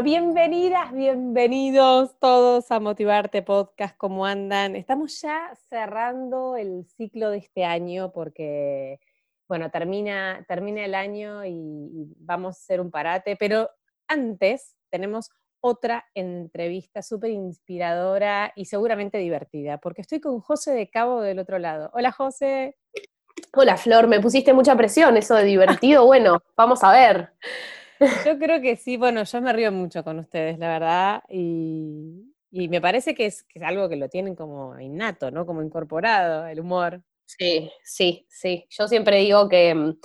Bueno, bienvenidas, bienvenidos todos a Motivarte Podcast, ¿cómo andan? Estamos ya cerrando el ciclo de este año porque, bueno, termina, termina el año y, vamos a hacer un parate, pero antes tenemos otra entrevista súper inspiradora y seguramente divertida, porque estoy con José de Cabo del otro lado. Hola, José. Hola, Flor, me pusiste mucha presión, eso de divertido. Bueno, vamos a ver. Yo creo que sí, bueno, yo me río mucho con ustedes, la verdad, y, me parece que es, algo que lo tienen como innato, ¿no? Como incorporado, el humor. Sí, sí, sí. Yo siempre digo que, mm,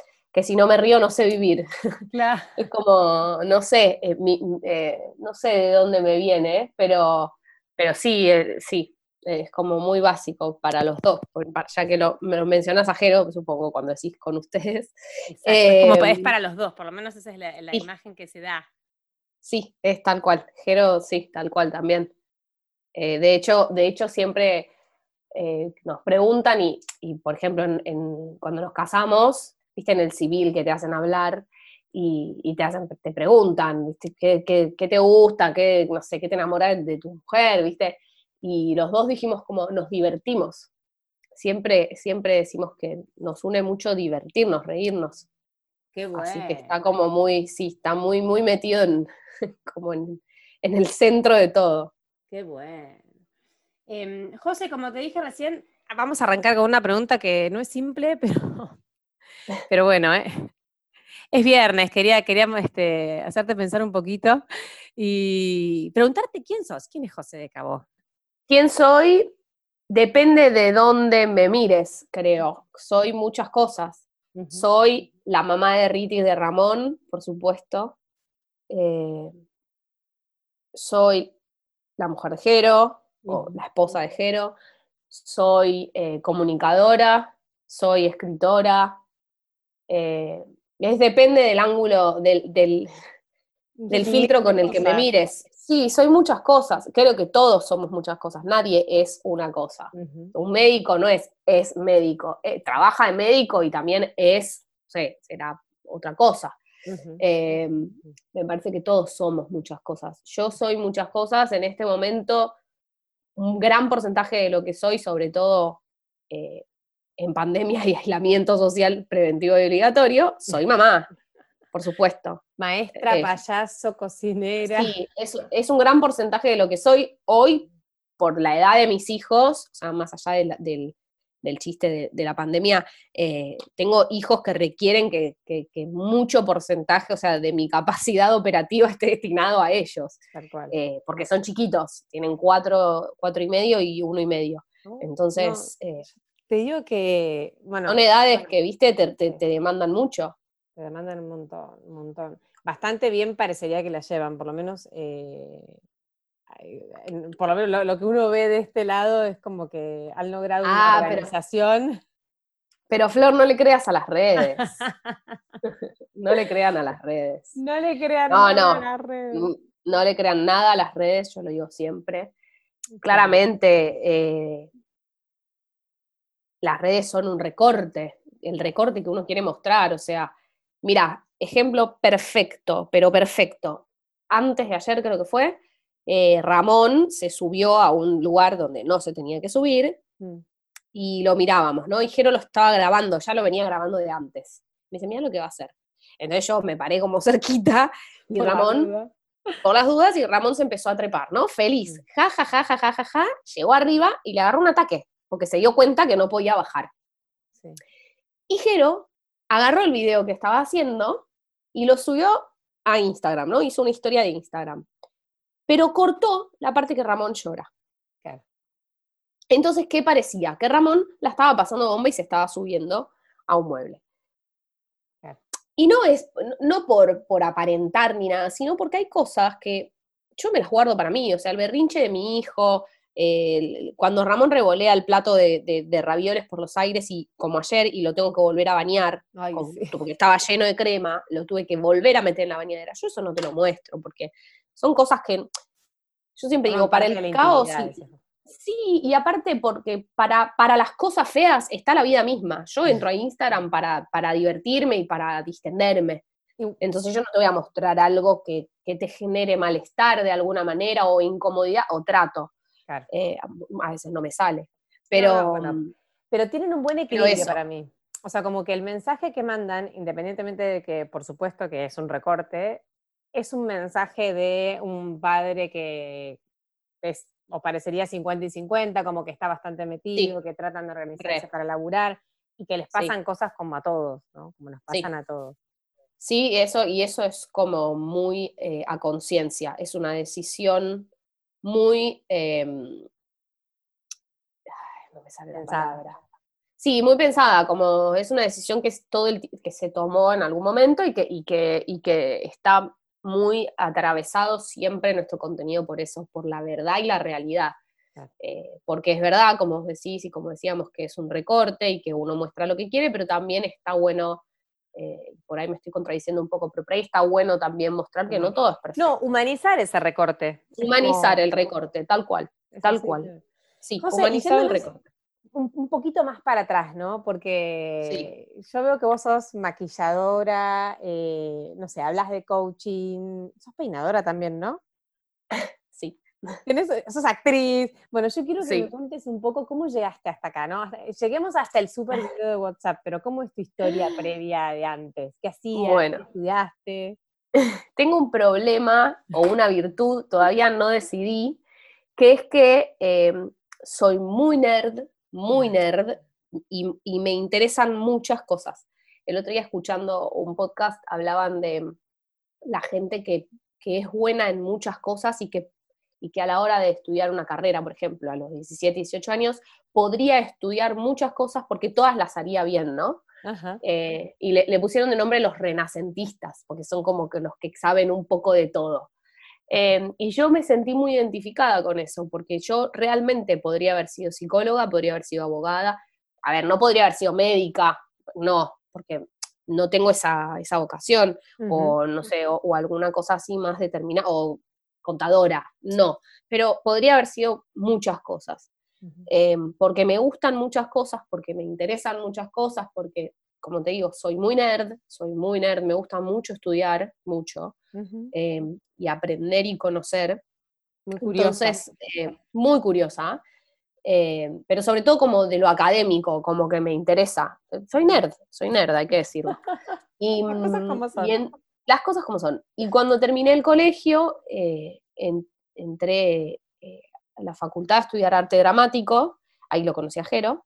si no me río no sé vivir. Claro. Es como, no sé, eh, eh, no sé de dónde me viene, pero, pero sí, eh, sí, es como muy básico para los dos, ya que lo, me lo mencionas a Jero, supongo cuando decís con ustedes. es, como, es em, para los dos, por lo menos esa es la, imagen que se da. Sí, es tal cual. Jero, sí, tal cual también. Eh, de, hecho, de hecho, siempre eh, nos preguntan, y, por ejemplo, en, cuando nos casamos, viste, en el civil que te hacen hablar, y, te, hacen, te preguntan, ¿Qué, qué, te gusta? ¿Qué, no sé, qué te enamora de tu mujer? ¿Viste? Y los dos dijimos como nos divertimos. Siempre, siempre decimos que nos une mucho divertirnos, reírnos. Qué bueno. Así que está como muy, sí, está muy, muy metido en, como en, el centro de todo. Qué bueno. Em, José, como te dije recién, vamos a arrancar con una pregunta que no es simple, pero, pero bueno, ¿eh? es viernes, quería, queríamos este, hacerte pensar un poquito y preguntarte quién sos, quién es José de Cabo. ¿Quién soy? Depende de dónde me mires, creo. Soy muchas cosas. Soy la mamá de Riti y de Ramón, por supuesto. Eh, soy la mujer de Jero, o la esposa de Jero. Soy eh, comunicadora, soy escritora. Eh, es, depende del ángulo, del, del filtro con el que me mires. Sí, soy muchas cosas. Creo que todos somos muchas cosas. Nadie es una cosa. Un médico no es, es médico. Eh, trabaja de médico y también es, no sé, será otra cosa. Em, me parece que todos somos muchas cosas. Yo soy muchas cosas. En este momento, un gran porcentaje de lo que soy, sobre todo eh, en pandemia y aislamiento social preventivo y obligatorio, soy mamá por supuesto. Maestra, payaso, cocinera. Sí, es, un gran porcentaje de lo que soy hoy por la edad de mis hijos, o sea, más allá del, chiste de, la pandemia, eh, tengo hijos que requieren que, mucho porcentaje, o sea, de mi capacidad operativa esté destinado a ellos. Eh, porque son chiquitos, tienen cuatro, cuatro y medio y uno y medio. Oh, Entonces... Eh, te digo que, bueno... Son edades que, viste, te demandan mucho. Te demandan un montón, un montón. Bastante bien parecería que la llevan, por lo menos, eh, por lo menos lo, que uno ve de este lado es como que han logrado una ah, organización. Pero, Flor, no le creas a las redes. no le crean a las redes. No le crean nada a las redes. No le crean nada a las redes, yo lo digo siempre. Claramente, eh, las redes son un recorte, el recorte que uno quiere mostrar, o sea, Mira, ejemplo perfecto, pero perfecto. Antes de ayer creo que fue, eh, Ramón se subió a un lugar donde no se tenía que subir mm. y lo mirábamos, ¿no? Y Jero lo estaba grabando, ya lo venía grabando de antes. Me dice, mira lo que va a hacer. Entonces yo me paré como cerquita y Ramón, por las dudas, y Ramón se empezó a trepar, ¿no? Feliz. Mm. Ja, ja, ja, ja, ja, ja, ja. Llegó arriba y le agarró un ataque, porque se dio cuenta que no podía bajar. Y Jero agarró el video que estaba haciendo y lo subió a Instagram, ¿no? Hizo una historia de Instagram. Pero cortó la parte que Ramón llora. Entonces, ¿qué parecía? Que Ramón la estaba pasando bomba y se estaba subiendo a un mueble. Y no es, no por, por aparentar ni nada, sino porque hay cosas que yo me las guardo para mí, o sea, el berrinche de mi hijo, cuando Ramón revolea el plato de, ravioles por los aires y como ayer y lo tengo que volver a bañar, porque estaba lleno de crema, lo tuve que volver a meter en la bañadera. Yo eso no te lo muestro, porque son cosas que yo siempre digo, para el caos... Sí, y aparte porque para, para las cosas feas está la vida misma. Yo entro a Instagram para, para divertirme y para distenderme. Entonces yo no te voy a mostrar algo que, que te genere malestar de alguna manera o incomodidad o trato. Eh, a veces no me sale. Pero, mm, pero tienen un buen equilibrio para mí. O sea, como que el mensaje que mandan, independientemente de que, por supuesto, que es un recorte, es un mensaje de un padre que es, o parecería 50 y 50, como que está bastante metido, que tratan de organizarse para laburar y que les pasan cosas como a todos, ¿no? Como nos pasan a todos. Sí, eso, y eso es como muy eh, a conciencia, es una decisión muy... Em, no me sale la palabra. Sí, muy pensada, como es una decisión que, es todo el, que se tomó en algún momento y que, y que, y que está muy atravesado siempre nuestro contenido por eso, por la verdad y la realidad. Eh, porque es verdad, como decís y como decíamos, que es un recorte y que uno muestra lo que quiere, pero también está bueno eh, por ahí me estoy contradiciendo un poco, pero por ahí está bueno también mostrar que no todo es perfecto. No, humanizar ese recorte. Humanizar el recorte, tal cual, tal cual. Sí, humanizar el recorte. Un, poquito más para atrás, ¿no? Porque yo veo que vos sos maquilladora, eh, no sé, hablas de coaching, sos peinadora también, ¿no? Tienes, sos actriz. Bueno, yo quiero que me cuentes un poco cómo llegaste hasta acá, ¿no? Lleguemos hasta el super video de WhatsApp, pero ¿cómo es tu historia previa de antes? ¿Qué hacías? Bueno, ¿Qué estudiaste? Tengo un problema o una virtud, todavía no decidí, que es que em, soy muy nerd, muy nerd, y, y me interesan muchas cosas. El otro día escuchando un podcast hablaban de la gente que, que es buena en muchas cosas y que y que a la hora de estudiar una carrera, por ejemplo, a los 17, 18 años, podría estudiar muchas cosas porque todas las haría bien, ¿no? Eh, y le, pusieron de nombre los renacentistas, porque son como que los que saben un poco de todo. Em, y yo me sentí muy identificada con eso, porque yo realmente podría haber sido psicóloga, podría haber sido abogada, a ver, no podría haber sido médica, no, porque no tengo esa, esa vocación, o no sé, o, o, alguna cosa así más determinada, o contadora, no, pero podría haber sido muchas cosas, em, porque me gustan muchas cosas, porque me interesan muchas cosas, porque, como te digo, soy muy nerd, soy muy nerd, me gusta mucho estudiar, mucho, em, y aprender y conocer. Muy curiosa. Entonces, eh, muy curiosa, em, pero sobre todo como de lo académico, como que me interesa. Soy nerd, soy nerd, hay que decirlo. Y, las cosas como son. Y cuando terminé el colegio, eh, entré eh, a la facultad a estudiar arte dramático, ahí lo conocí a Jero,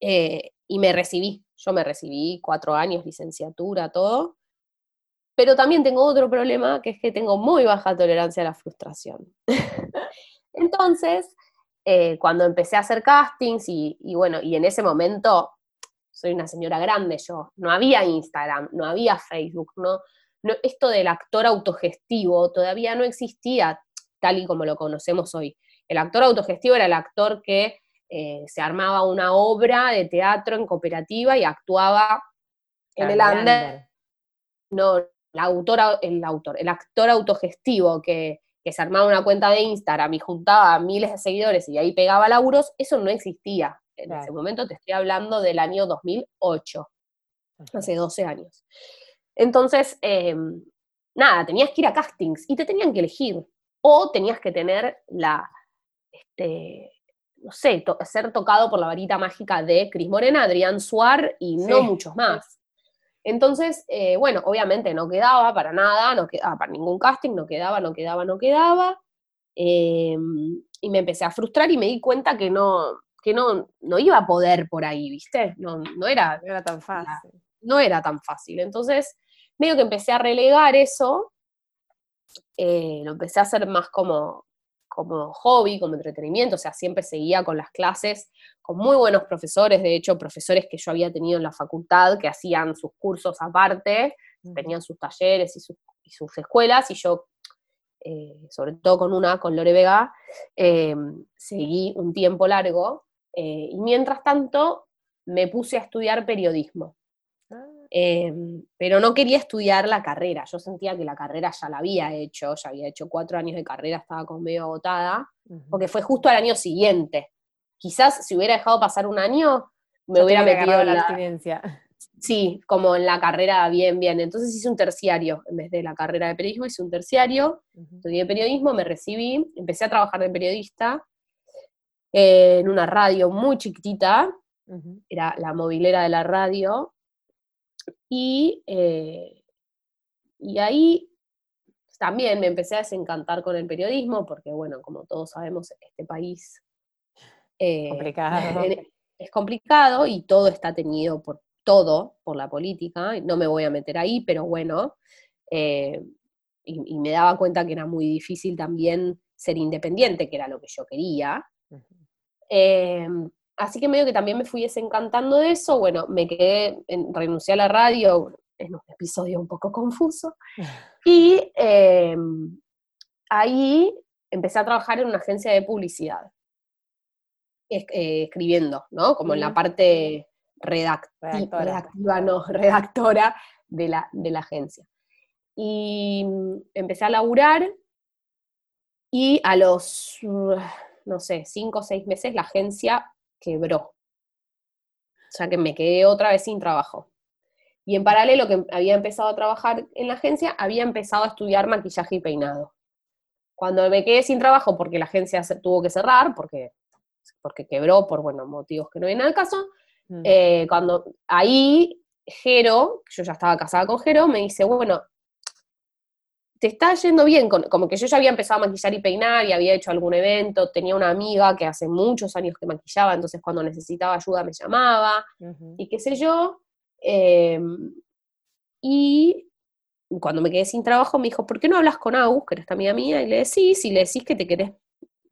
eh, y me recibí. Yo me recibí cuatro años, licenciatura, todo. Pero también tengo otro problema, que es que tengo muy baja tolerancia a la frustración. Entonces, cuando empecé a hacer castings y, y, bueno, y en ese momento soy una señora grande yo, no había Instagram, no había Facebook, no, esto del actor autogestivo todavía no existía tal y como lo conocemos hoy. El actor autogestivo era el actor que eh, se armaba una obra de teatro en cooperativa y actuaba en el under. No, la autora, el autor, el actor autogestivo que, que se armaba una cuenta de Instagram y juntaba miles de seguidores y ahí pegaba laburos, eso no existía en ese momento te estoy hablando del año 2008, hace 12 años. Entonces, em, nada, tenías que ir a castings y te tenían que elegir. O tenías que tener la, este, no sé, ser tocado por la varita mágica de Cris Morena, Adrián Suar y no muchos más. Entonces, eh, bueno, obviamente no quedaba para nada, no quedaba para ningún casting, no quedaba, no quedaba, no quedaba. Em, y me empecé a frustrar y me di cuenta que no, que no, no iba a poder por ahí, ¿viste? No, no, era, era tan fácil. No era tan fácil. Entonces, medio que empecé a relegar eso, eh, lo empecé a hacer más como, como hobby, como entretenimiento, o sea, siempre seguía con las clases, con muy buenos profesores, de hecho, profesores que yo había tenido en la facultad, que hacían sus cursos aparte, tenían sus talleres y sus, escuelas, y yo eh, sobre todo con una, con Lore Vega, em, seguí un tiempo largo eh, y mientras tanto me puse a estudiar periodismo. Ah. Em, pero no quería estudiar la carrera, yo sentía que la carrera ya la había hecho, ya había hecho cuatro años de carrera, estaba como medio agotada, porque fue justo al año siguiente. Quizás si hubiera dejado pasar un año, me hubiera metido en la, abstinencia. Sí, como en la carrera bien, bien. Entonces hice un terciario, en vez de la carrera de periodismo, hice un terciario, estudié periodismo, me recibí, empecé a trabajar de periodista eh, en una radio muy chiquitita, era la movilera de la radio, y, eh, y ahí también me empecé a desencantar con el periodismo, porque bueno, como todos sabemos, este país eh, complicado. es complicado y todo está tenido por todo por la política, no me voy a meter ahí, pero bueno, eh, y, me daba cuenta que era muy difícil también ser independiente, que era lo que yo quería. Eh, así que medio que también me fui desencantando de eso, bueno, me quedé, en, renuncié a la radio, es un episodio un poco confuso, y eh, ahí empecé a trabajar en una agencia de publicidad, escribiendo, ¿no? Como en la parte redactiva, no, redactora de la, de la agencia. Y mm, empecé a laburar y a los, no sé, cinco o seis meses la agencia quebró. O sea que me quedé otra vez sin trabajo. Y en paralelo que había empezado a trabajar en la agencia, había empezado a estudiar maquillaje y peinado. Cuando me quedé sin trabajo porque la agencia tuvo que cerrar, porque, porque quebró por bueno, motivos que no vienen al caso, Mm. Eh, cuando ahí Jero, yo ya estaba casada con Jero, me dice, bueno, te está yendo bien, como que yo ya había empezado a maquillar y peinar y había hecho algún evento, tenía una amiga que hace muchos años que maquillaba, entonces cuando necesitaba ayuda me llamaba y qué sé yo. Em, y cuando me quedé sin trabajo me dijo, ¿por qué no hablas con Agus, que era esta amiga mía? Y le decís, y le decís que te querés,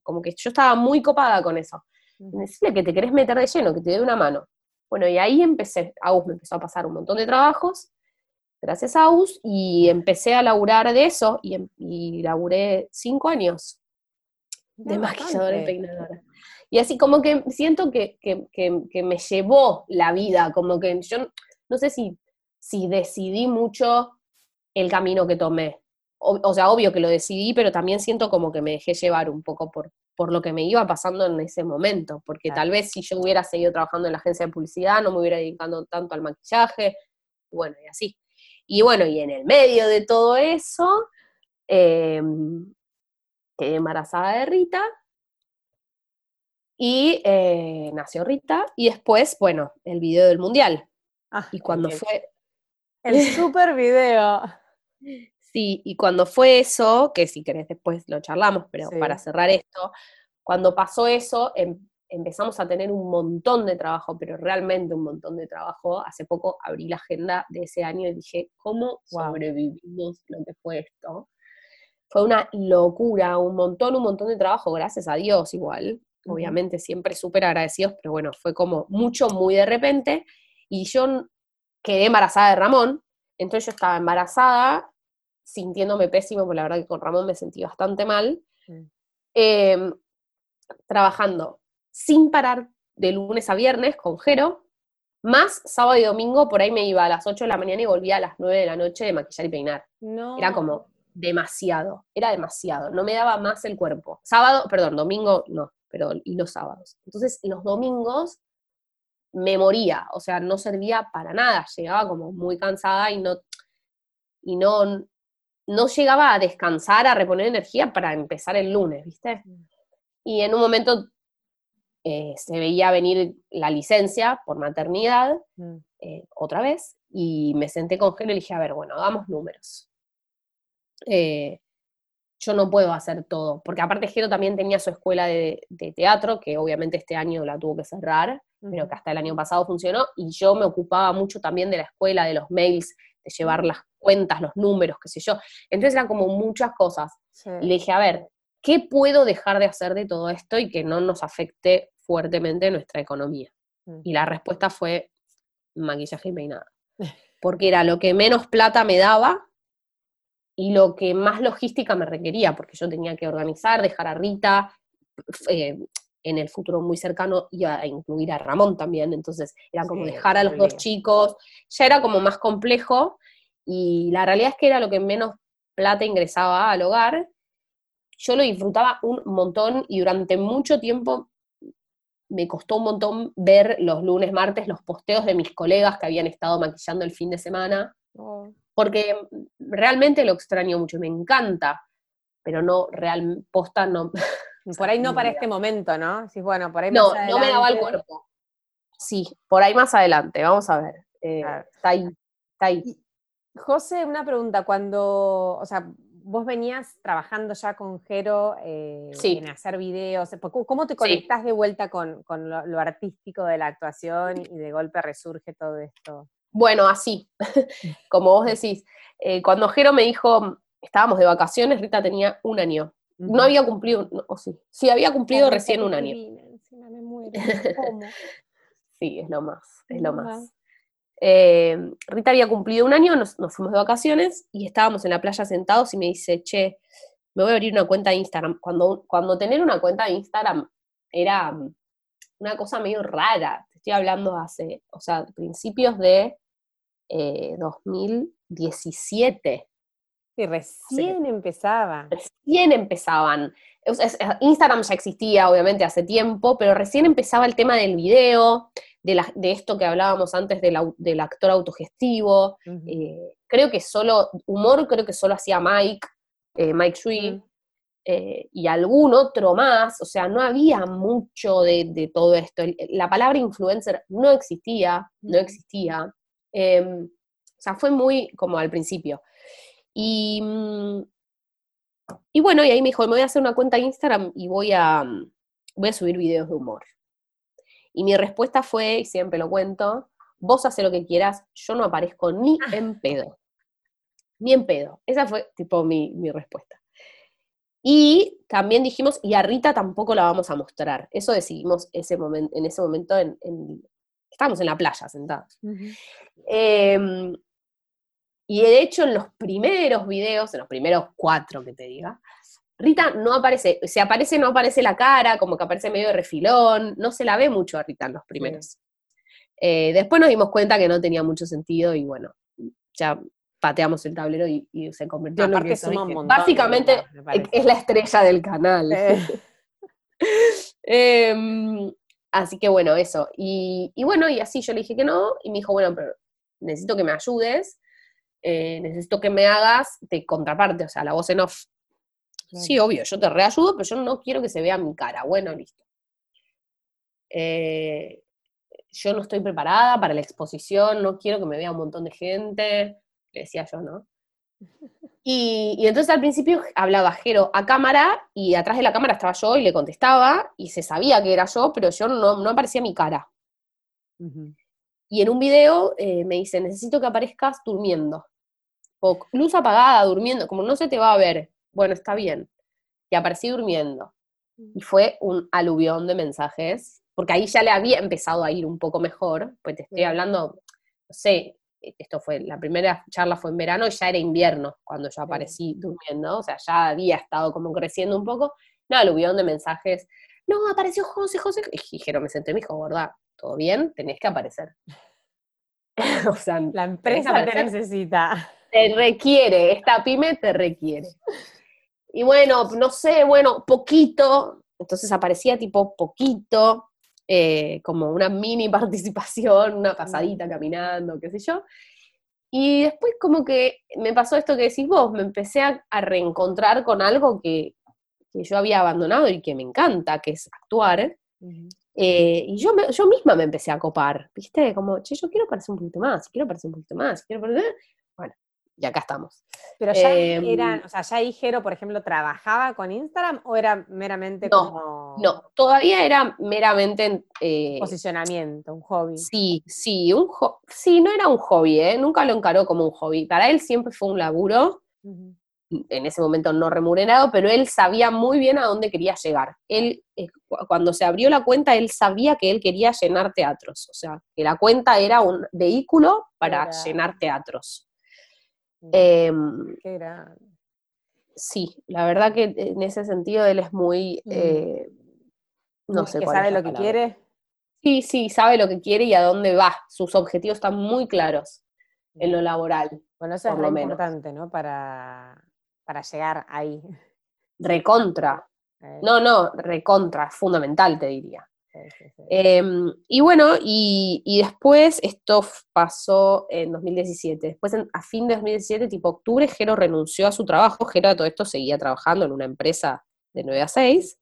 como que yo estaba muy copada con eso. Decirle que te querés meter de lleno, que te dé una mano. Bueno, y ahí empecé, AUS me empezó a pasar un montón de trabajos, gracias a AUS, y empecé a laburar de eso, y, em, y laburé cinco años de maquilladora y peinadora. Y así como que siento que, me llevó la vida, como que yo no sé si, si decidí mucho el camino que tomé. o, sea, obvio que lo decidí, pero también siento como que me dejé llevar un poco por, por lo que me iba pasando en ese momento, porque tal vez si yo hubiera seguido trabajando en la agencia de publicidad, no me hubiera dedicado tanto al maquillaje, bueno, y así. Y bueno, y en el medio de todo eso, em, quedé embarazada de Rita, y eh, nació Rita, y después, bueno, el video del mundial. Ah, y cuando fue... El super video. Sí, y cuando fue eso, que si querés después lo charlamos, pero para cerrar esto, cuando pasó eso, em, empezamos a tener un montón de trabajo, pero realmente un montón de trabajo. Hace poco abrí la agenda de ese año y dije, ¿cómo sobrevivimos lo que fue esto? Fue una locura, un montón, un montón de trabajo, gracias a Dios igual. Obviamente siempre súper agradecidos, pero bueno, fue como mucho, muy de repente. Y yo quedé embarazada de Ramón, entonces yo estaba embarazada sintiéndome pésimo, porque la verdad que con Ramón me sentí bastante mal, mm. em, trabajando sin parar de lunes a viernes con Jero, más sábado y domingo, por ahí me iba a las 8 de la mañana y volvía a las 9 de la noche de maquillar y peinar. Era como demasiado, era demasiado, no me daba más el cuerpo. Sábado, perdón, domingo no, pero y los sábados. Entonces, los domingos me moría, o sea, no servía para nada, llegaba como muy cansada y no, y no, no llegaba a descansar, a reponer energía para empezar el lunes, ¿viste? Mm. Y en un momento eh, se veía venir la licencia por maternidad, mm. eh, otra vez, y me senté con Gelo y dije, a ver, bueno, hagamos números. Eh, yo no puedo hacer todo, porque aparte Gero también tenía su escuela de, teatro, que obviamente este año la tuvo que cerrar, pero que hasta el año pasado funcionó, y yo me ocupaba mucho también de la escuela, de los mails, de llevar las cuentas, los números, qué sé yo. Entonces eran como muchas cosas. Y le dije, a ver, ¿qué puedo dejar de hacer de todo esto y que no nos afecte fuertemente nuestra economía? Mm. Y la respuesta fue maquillaje y peinado. Porque era lo que menos plata me daba y lo que más logística me requería, porque yo tenía que organizar, dejar a Rita, eh, en el futuro muy cercano iba a incluir a Ramón también, entonces era como dejar a los dos chicos, ya era como más complejo, y la realidad es que era lo que menos plata ingresaba al hogar, yo lo disfrutaba un montón y durante mucho tiempo me costó un montón ver los lunes, martes los posteos de mis colegas que habían estado maquillando el fin de semana, oh. porque realmente lo extraño mucho, me encanta, pero no, real, posta no. Por ahí no para este momento, ¿no? Sí, bueno, por ahí no, no me daba el cuerpo. Sí, por ahí más adelante, vamos a ver. Eh, está ahí, está ahí. José, una pregunta, cuando, o sea, vos venías trabajando ya con Jero eh, en hacer videos, ¿cómo te conectás de vuelta con, lo, artístico de la actuación y de golpe resurge todo esto? Bueno, así, como vos decís, eh, cuando Jero me dijo, estábamos de vacaciones, Rita tenía un año. No había cumplido, o sí, sí, había cumplido recién un año. sí, es lo más, es lo más. Eh, Rita había cumplido un año, nos, fuimos de vacaciones y estábamos en la playa sentados y me dice, che, me voy a abrir una cuenta de Instagram. Cuando, cuando tener una cuenta de Instagram era mm, una cosa medio rara, te estoy hablando hace, o sea, principios de 2017. Eh, y recién empezaban. Recién empezaban. Instagram ya existía, obviamente, hace tiempo, pero recién empezaba el tema del video, de, esto que hablábamos antes del actor autogestivo. Eh, creo que solo, humor creo que solo hacía Mike, eh, Mike Shui, eh, y algún otro más, o sea, no había mucho de, todo esto. La palabra influencer no existía, no existía. Em, o sea, fue muy como al principio. Y, mm, y bueno, y ahí me dijo, me voy a hacer una cuenta de Instagram y voy a, mm, voy a subir videos de humor. Y mi respuesta fue, y siempre lo cuento, vos haces lo que quieras, yo no aparezco ni ah. en pedo. Ni en pedo. Esa fue tipo mi, respuesta. Y también dijimos, y a Rita tampoco la vamos a mostrar. Eso decidimos ese momento, en ese momento, en, estábamos en la playa sentados. Em, y de hecho, en los primeros videos, en los primeros cuatro que te diga, Rita no aparece, si aparece no aparece la cara, como que aparece medio de refilón, no se la ve mucho a Rita en los primeros. Eh, después nos dimos cuenta que no tenía mucho sentido y bueno, ya pateamos el tablero y, se convirtió en lo que Básicamente es la estrella del canal. Em, así que bueno, eso. Y, bueno, y así yo le dije que no, y me dijo, bueno, pero necesito que me ayudes, eh, necesito que me hagas de contraparte, o sea, la voz en off. Sí, obvio, yo te reayudo, pero yo no quiero que se vea mi cara. Bueno, listo. Eh, yo no estoy preparada para la exposición, no quiero que me vea un montón de gente, le decía yo, ¿no? Y, entonces al principio hablaba Jero a cámara y atrás de la cámara estaba yo y le contestaba y se sabía que era yo, pero yo no, no aparecía mi cara. Y en un video eh, me dice, necesito que aparezcas durmiendo. O luz apagada, durmiendo, como no se te va a ver bueno, está bien. Y aparecí durmiendo. Y fue un aluvión de mensajes, porque ahí ya le había empezado a ir un poco mejor, pues te estoy hablando, no sé, esto fue, la primera charla fue en verano y ya era invierno cuando yo aparecí durmiendo, o sea, ya había estado como creciendo un poco, un aluvión de mensajes, no, apareció José, José, y dijeron, me senté me dijo, ¿verdad? ¿Todo bien? Tenés que aparecer. o sea, la empresa te necesita. Te requiere, esta pyme te requiere. Y bueno, no sé, bueno, poquito, entonces aparecía tipo poquito, eh, como una mini participación, una pasadita caminando, qué sé yo. Y después como que me pasó esto que decís vos, me empecé a, reencontrar con algo que, yo había abandonado y que me encanta, que es actuar. Eh, y yo, yo misma me empecé a copar, ¿viste? Como, che, yo quiero parecer un poquito más, quiero parecer un poquito más, quiero parecer y acá estamos. Pero ya eran, em, o sea, ya Igero, por ejemplo, trabajaba con Instagram o era meramente no, como. No, todavía era meramente. Eh, posicionamiento, un hobby. Sí, sí, un sí, no era un hobby, ¿eh? nunca lo encaró como un hobby. Para él siempre fue un laburo, en ese momento no remunerado, pero él sabía muy bien a dónde quería llegar. Él, eh, cuando se abrió la cuenta, él sabía que él quería llenar teatros, o sea, que la cuenta era un vehículo para llenar teatros. Em, Qué grande. sí, la verdad que en ese sentido él es muy... Eh, no sé que cuál sabe lo que quiere. Sí, sí, sabe lo que quiere y a dónde va. Sus objetivos están muy claros en lo laboral. Bueno, eso es lo menos. importante, ¿no? Para, para llegar ahí. Recontra. Eh, No, no, recontra, fundamental, te diría. Em, y bueno, y, y después esto pasó en 2017. Después, en- a fin de 2017, tipo octubre, Jero renunció a su trabajo. Jero a todo esto seguía trabajando en una empresa de 9 a 6.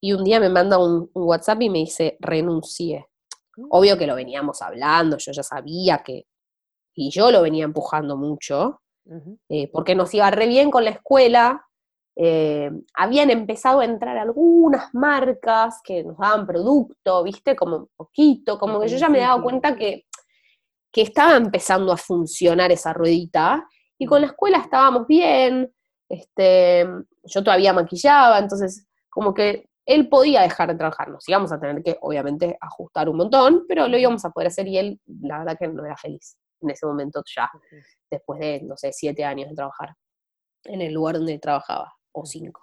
Y un día me manda un, un WhatsApp y me dice, renuncié. Obvio que lo veníamos hablando, yo ya sabía que... Y yo lo venía empujando mucho, eh, porque nos iba re bien con la escuela. Eh, habían empezado a entrar algunas marcas que nos daban producto, viste, como un poquito, como que yo ya me daba principio. cuenta que, que estaba empezando a funcionar esa ruedita, y con la escuela estábamos bien, este, yo todavía maquillaba, entonces como que él podía dejar de trabajar, nos íbamos a tener que obviamente ajustar un montón, pero lo íbamos a poder hacer y él la verdad que no era feliz en ese momento ya después de, no sé, siete años de trabajar en el lugar donde trabajaba, o cinco.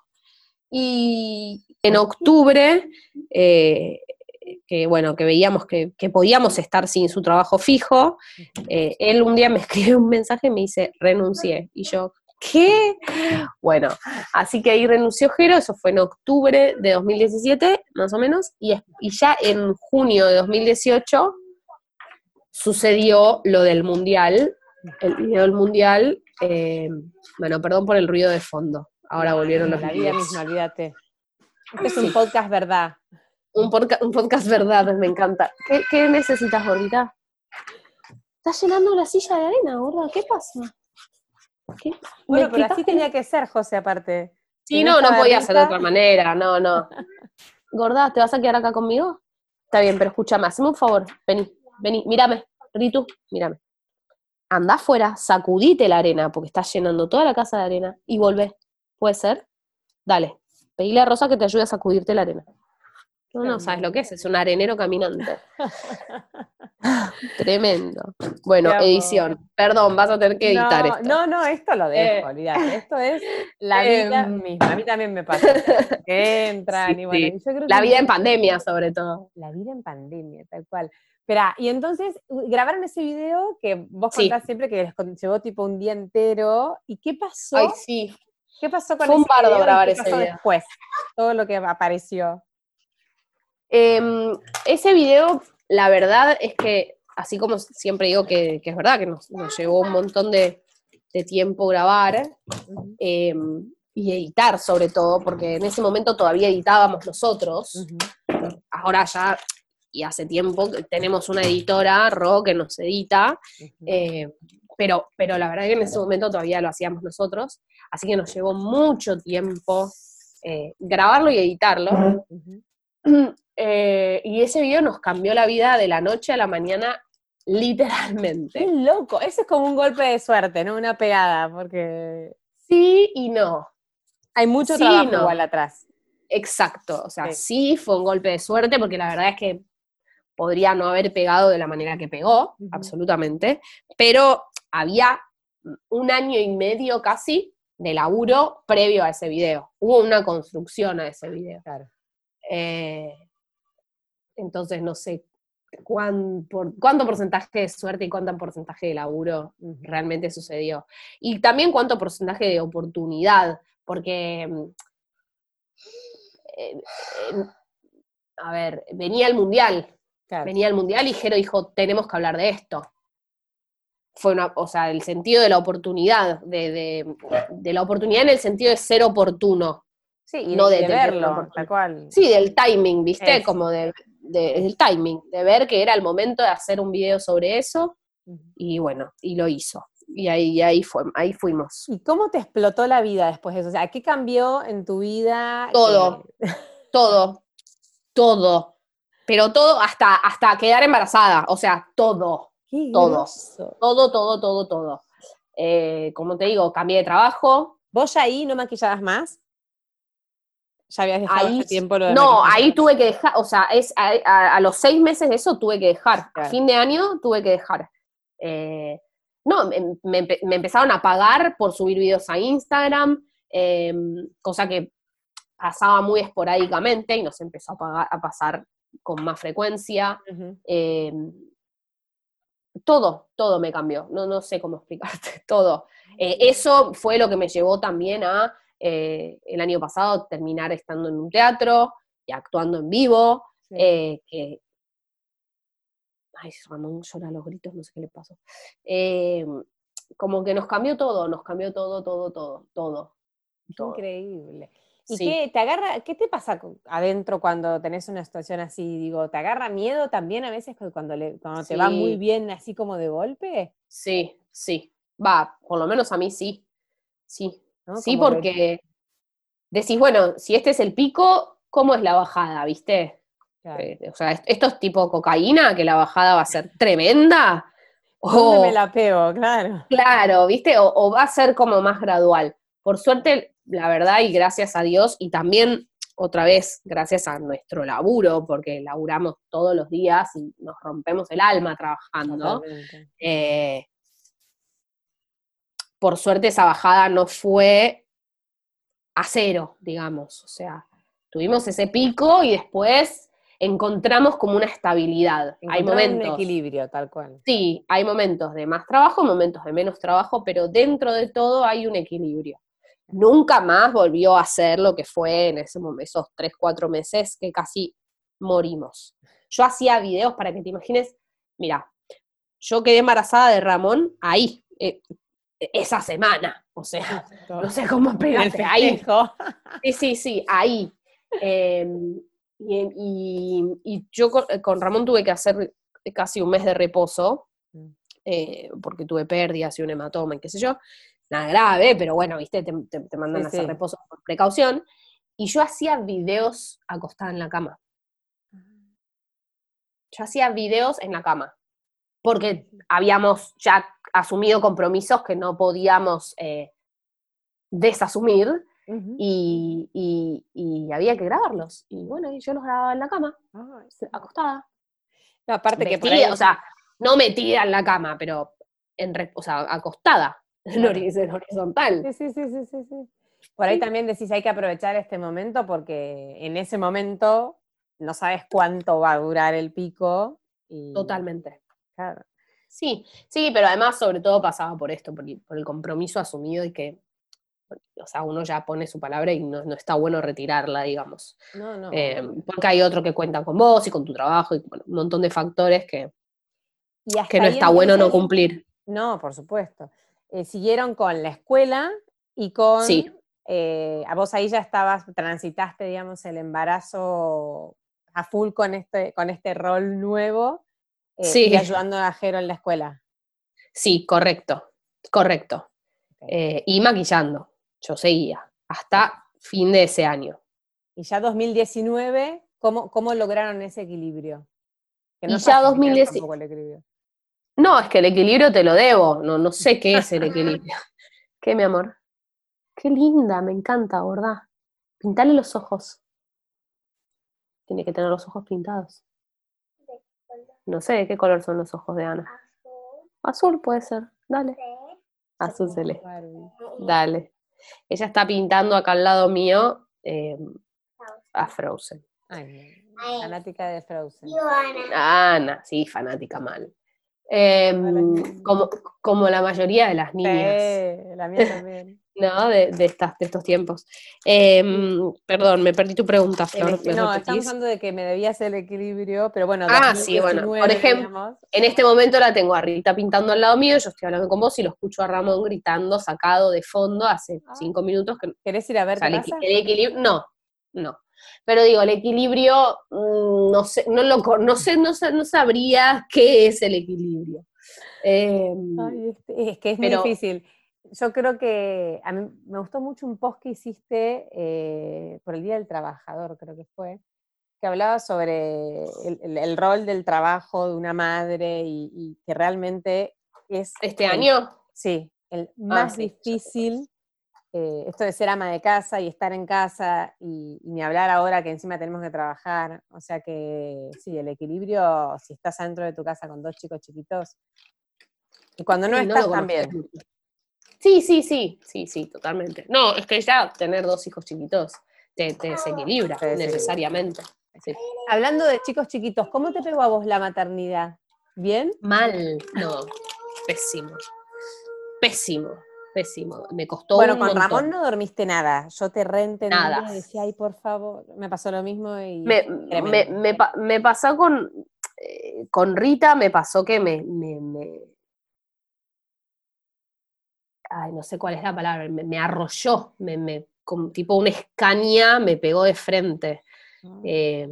Y en octubre, eh, que bueno, que veíamos que, podíamos estar sin su trabajo fijo, eh, él un día me escribe un mensaje y me dice, renuncié. Y yo, ¿qué? Bueno, así que ahí renunció Jero, eso fue en octubre de 2017, más o menos, y, y ya en junio de 2018 sucedió lo del mundial, el video del mundial, eh, bueno, perdón por el ruido de fondo, ahora volvieron los La vida misma, olvídate. Este es un podcast verdad. Un, podca- un podcast verdad, me encanta. ¿Qué, qué necesitas, gordita? Estás llenando la silla de arena, gorda, ¿qué pasa? ¿Qué? Bueno, ¿Me pero así tenía que ser, José, aparte. Sí, Si no, no podía ser de otra manera, no, no. Gorda, ¿te vas a quedar acá conmigo? Está bien, pero escúchame, haceme un favor, vení, vení, mírame, Ritu, mírame. Anda afuera, sacudite la arena, porque estás llenando toda la casa de arena, y volvé. ¿Puede ser? Dale, pedile a Rosa que te ayude a sacudirte la arena. No, no, ¿sabes lo que es? Es un arenero caminante. Tremendo. Bueno, edición. Perdón, vas a tener que editar no, esto. no, no, esto lo dejo, Eh. Esto es la vida em, misma. A mí también me pasa. Que entran Sí, y bueno, sí. y yo creo La que vida en pandemia, sobre todo. La vida en pandemia, tal cual. Espera, y entonces grabaron ese video que vos Sí. contás siempre que les llevó tipo un día entero. ¿Y qué pasó? Ay, sí. ¿Qué pasó con fue un bardo video grabar qué ese pasó video. después? Todo lo que apareció. Em, ese video, la verdad es que, así como siempre digo que, que es verdad, que nos, nos llevó un montón de, de tiempo grabar em, y editar sobre todo, porque en ese momento todavía editábamos nosotros. Ahora ya, y hace tiempo, tenemos una editora, Ro, que nos edita, eh, pero, pero la verdad que en ese momento todavía lo hacíamos nosotros, así que nos llevó mucho tiempo eh, grabarlo y editarlo. Eh, y ese video nos cambió la vida de la noche a la mañana, Qué literalmente. loco. Eso es como un golpe de suerte, ¿no? Una pegada, porque Sí y no. hay mucho Sí, trabajo no. igual atrás. Exacto. O sea, Sí. sí fue un golpe de suerte, porque la verdad es que podría no haber pegado de la manera que pegó, absolutamente. Pero había un año y medio casi de laburo previo a ese video. Hubo una construcción a ese video. Claro. Eh, entonces, no sé cuán- por- cuánto porcentaje de suerte y cuánto porcentaje de laburo realmente sucedió. Y también cuánto porcentaje de oportunidad, porque, mm, eh, eh, a ver, venía el mundial, Claro. venía el mundial y Jero dijo, tenemos que hablar de esto. Fue una, o sea, el sentido de la oportunidad, de, de- de la oportunidad en el sentido de ser oportuno. Sí, y no de, de verlo, tal cual. Sí, del timing, ¿viste? Como de, de- del timing, de ver que era el momento de hacer un video sobre eso, y bueno, y lo hizo. Y ahí, y ahí, fue, ahí fuimos. ¿Y cómo te explotó la vida después de eso? O sea, ¿qué cambió en tu vida? Todo. que- Todo, todo. Pero todo hasta, hasta quedar embarazada, o sea, todo, Todo. todo, todo, todo, todo. Eh, como te digo, cambié de trabajo. ¿Vos ya ahí no maquillabas más? ¿Ya habías dejado Ahí, hace tiempo lo de no, maquillar? ahí tuve que dejar, o sea, es, a, a- a los seis meses de eso tuve que dejar. A fin de año tuve que dejar. Eh, no, me, empezaron a pagar por subir videos a Instagram, em, cosa que pasaba muy esporádicamente y nos empezó a, a pasar con más frecuencia. Em, todo, todo me cambió. No, no sé cómo explicarte, todo. Eh, eso fue lo que me llevó también a eh, el año pasado terminar estando en un teatro y actuando en vivo. Eh, que... Ay, Ramón llora los gritos, no sé qué le pasó. como que nos cambió todo, nos cambió todo, todo, todo, todo. Increíble. ¿Y qué te agarra, qué te pasa adentro cuando tenés una situación así? Digo, ¿te agarra miedo también a veces cuando, le, cuando te va muy bien así como de golpe? Sí, sí. Va, por lo menos a mí sí. Sí. Sí, porque decís, bueno, si este es el pico, ¿cómo es la bajada? ¿Viste? Eh, o sea, esto es tipo cocaína, que la bajada va a ser tremenda. O me la pego, claro. Claro, ¿viste? o va a ser como más gradual. Por suerte, la verdad, y gracias a Dios, y también otra vez gracias a nuestro laburo, porque laburamos todos los días y nos rompemos el alma trabajando. Eh, por suerte esa bajada no fue a cero, digamos. O sea, tuvimos ese pico y después encontramos como una estabilidad. hay momentos. Un equilibrio, tal cual. Sí, hay momentos de más trabajo, momentos de menos trabajo, pero dentro de todo hay un equilibrio nunca más volvió a ser lo que fue en ese esos tres, cuatro meses que casi morimos. Yo hacía videos para que te imagines, mira, yo quedé embarazada de Ramón ahí, eh, esa semana, o sea, no sé cómo explicarte, ahí. Sí, sí, sí, ahí. Em, y, yo con, Ramón tuve que hacer casi un mes de reposo, mm. eh, porque tuve pérdidas y un hematoma y qué sé yo nada grave, pero bueno, viste, te, mandan a hacer reposo por precaución. Y yo hacía videos acostada en la cama. Yo hacía videos en la cama, porque habíamos ya asumido compromisos que no podíamos eh, desasumir y, había que grabarlos. Y bueno, yo los grababa en la cama, acostada. aparte que o sea, no metida en la cama, pero en, o sea, acostada. en horizontal. Sí, sí, sí, sí, sí. Por ahí también decís, hay que aprovechar este momento porque en ese momento no sabes cuánto va a durar el pico. Totalmente. Claro. Sí, sí, pero además sobre todo pasaba por esto, por, el compromiso asumido y que, o sea, uno ya pone su palabra y no, está bueno retirarla, digamos. No, no. Eh, porque hay otro que cuenta con vos y con tu trabajo y un montón de factores que, que no está bueno no cumplir. No, por supuesto. Eh, siguieron con la escuela y con... Sí. Eh, a vos ahí ya estabas, transitaste, digamos, el embarazo a full con este, con este rol nuevo eh, y ayudando a Jero en la escuela. Sí, correcto, correcto. y maquillando, yo seguía, hasta fin de ese año. Y ya 2019, ¿cómo, cómo lograron ese equilibrio? Que no y ya 2019... No, es que el equilibrio te lo debo. No, no sé qué es el equilibrio. ¿Qué, mi amor? Qué linda, me encanta, ¿verdad? Pintale los ojos. Tiene que tener los ojos pintados. No sé qué color son los ojos de Ana. Azul. puede ser. Dale. Azul celeste. Dale. Ella está pintando acá al lado mío eh, a Frozen. fanática de Frozen. Ana, sí, fanática mal. Em, como, como la mayoría de las niñas. la mía también. ¿No? De, de, estas, de estos tiempos. Em, perdón, me perdí tu pregunta, Flor. no, estamos hablando de que me debía hacer el equilibrio, pero bueno. Ah, sí, bueno. Por ejemplo, en este momento la tengo a Rita pintando al lado mío, yo estoy hablando con vos y lo escucho a Ramón gritando, sacado de fondo hace ah. cinco minutos. Que, ¿Querés ir a ver qué pasa? el equilibrio, no, no. Pero digo, el equilibrio, mm, no sé, no, lo, no, sé, no, no sabría qué es el equilibrio. Em, es que es muy difícil. Yo creo que a mí me gustó mucho un post que hiciste eh, por el Día del Trabajador, creo que fue, que hablaba sobre el, rol del trabajo de una madre y, que realmente es... ¿Este año? Sí, el ah, más difícil eh, esto de ser ama de casa y estar en casa y, ni hablar ahora que encima tenemos que trabajar. O sea que sí, el equilibrio, si estás dentro de tu casa con dos chicos chiquitos, Y cuando no Sí, estás también. Sí, sí, sí, sí, sí, totalmente. No, es que ya tener dos hijos chiquitos te, te desequilibra Te desequilibra. necesariamente. Sí. Hablando de chicos chiquitos, ¿cómo te pegó a vos la maternidad? ¿Bien? Mal, no, pésimo, pésimo, pésimo. Me costó Bueno, un con montón. Ramón no dormiste nada. Yo te reentendí Nada. y decía, ay, por favor, me pasó lo mismo y me, me, me me pasó con, eh, con Rita, me pasó que me, me, me- Ay, no sé cuál es la palabra, me, arrolló, me, me, como tipo una escaña me pegó de frente. Ah. eh,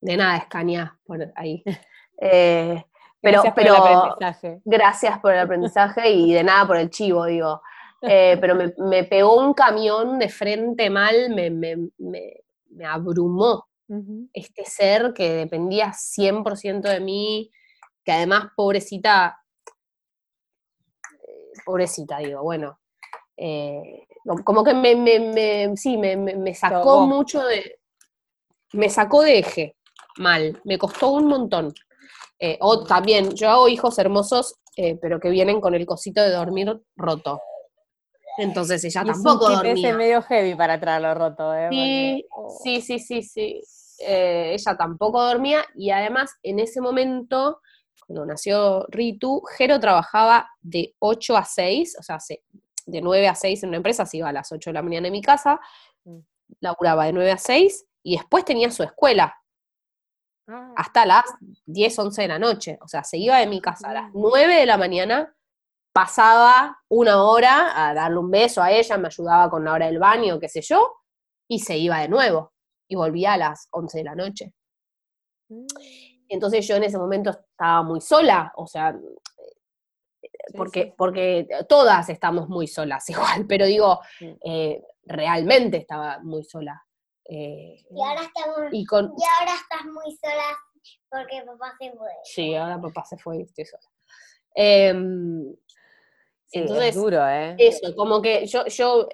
de nada, escaña, por ahí. Eh, pero, Gracias por el pero aprendizaje. gracias por el aprendizaje y de nada por el chivo, digo. Eh, pero me, me pegó un camión de frente mal, me, me, me, me abrumó este ser que dependía 100% de mí, que además, pobrecita, eh, pobrecita, digo, bueno, eh, como- que me, me- me- sí, me, me- sacó mucho de, me sacó de eje, mal, me costó un montón. Eh, o también, yo hago hijos hermosos, eh, pero que vienen con el cosito de dormir roto. Entonces ella Y es un tampoco dormía. medio heavy para traerlo roto, ¿eh? Sí, Porque- oh. sí, sí, sí, sí. Eh, ella tampoco dormía y además en ese momento, cuando nació Ritu, Jero trabajaba de 8 a 6, o sea, se- de 9 a 6 en una empresa, se iba a las 8 de la mañana en mi casa, Mm. laburaba de 9 a 6 y después tenía su escuela Ah, hasta las 10, 11 de la noche. O sea, se iba de mi casa a las bien. 9 de la mañana, pasaba una hora a darle un beso a ella, me ayudaba con la hora del baño, qué sé yo, y se iba de nuevo. Y volvía a las 11 de la noche. mm, Entonces yo en ese momento estaba muy sola, o sea, sí, porque, sí. porque todas estamos muy solas igual, pero digo, Sí. eh, realmente estaba muy sola. Eh, Y ahora estamos, y con, y ahora estás muy sola porque papá se fue. Sí, ahora papá se fue y estoy sola. Em, Sí, entonces, es duro, ¿eh? eso, como que yo, yo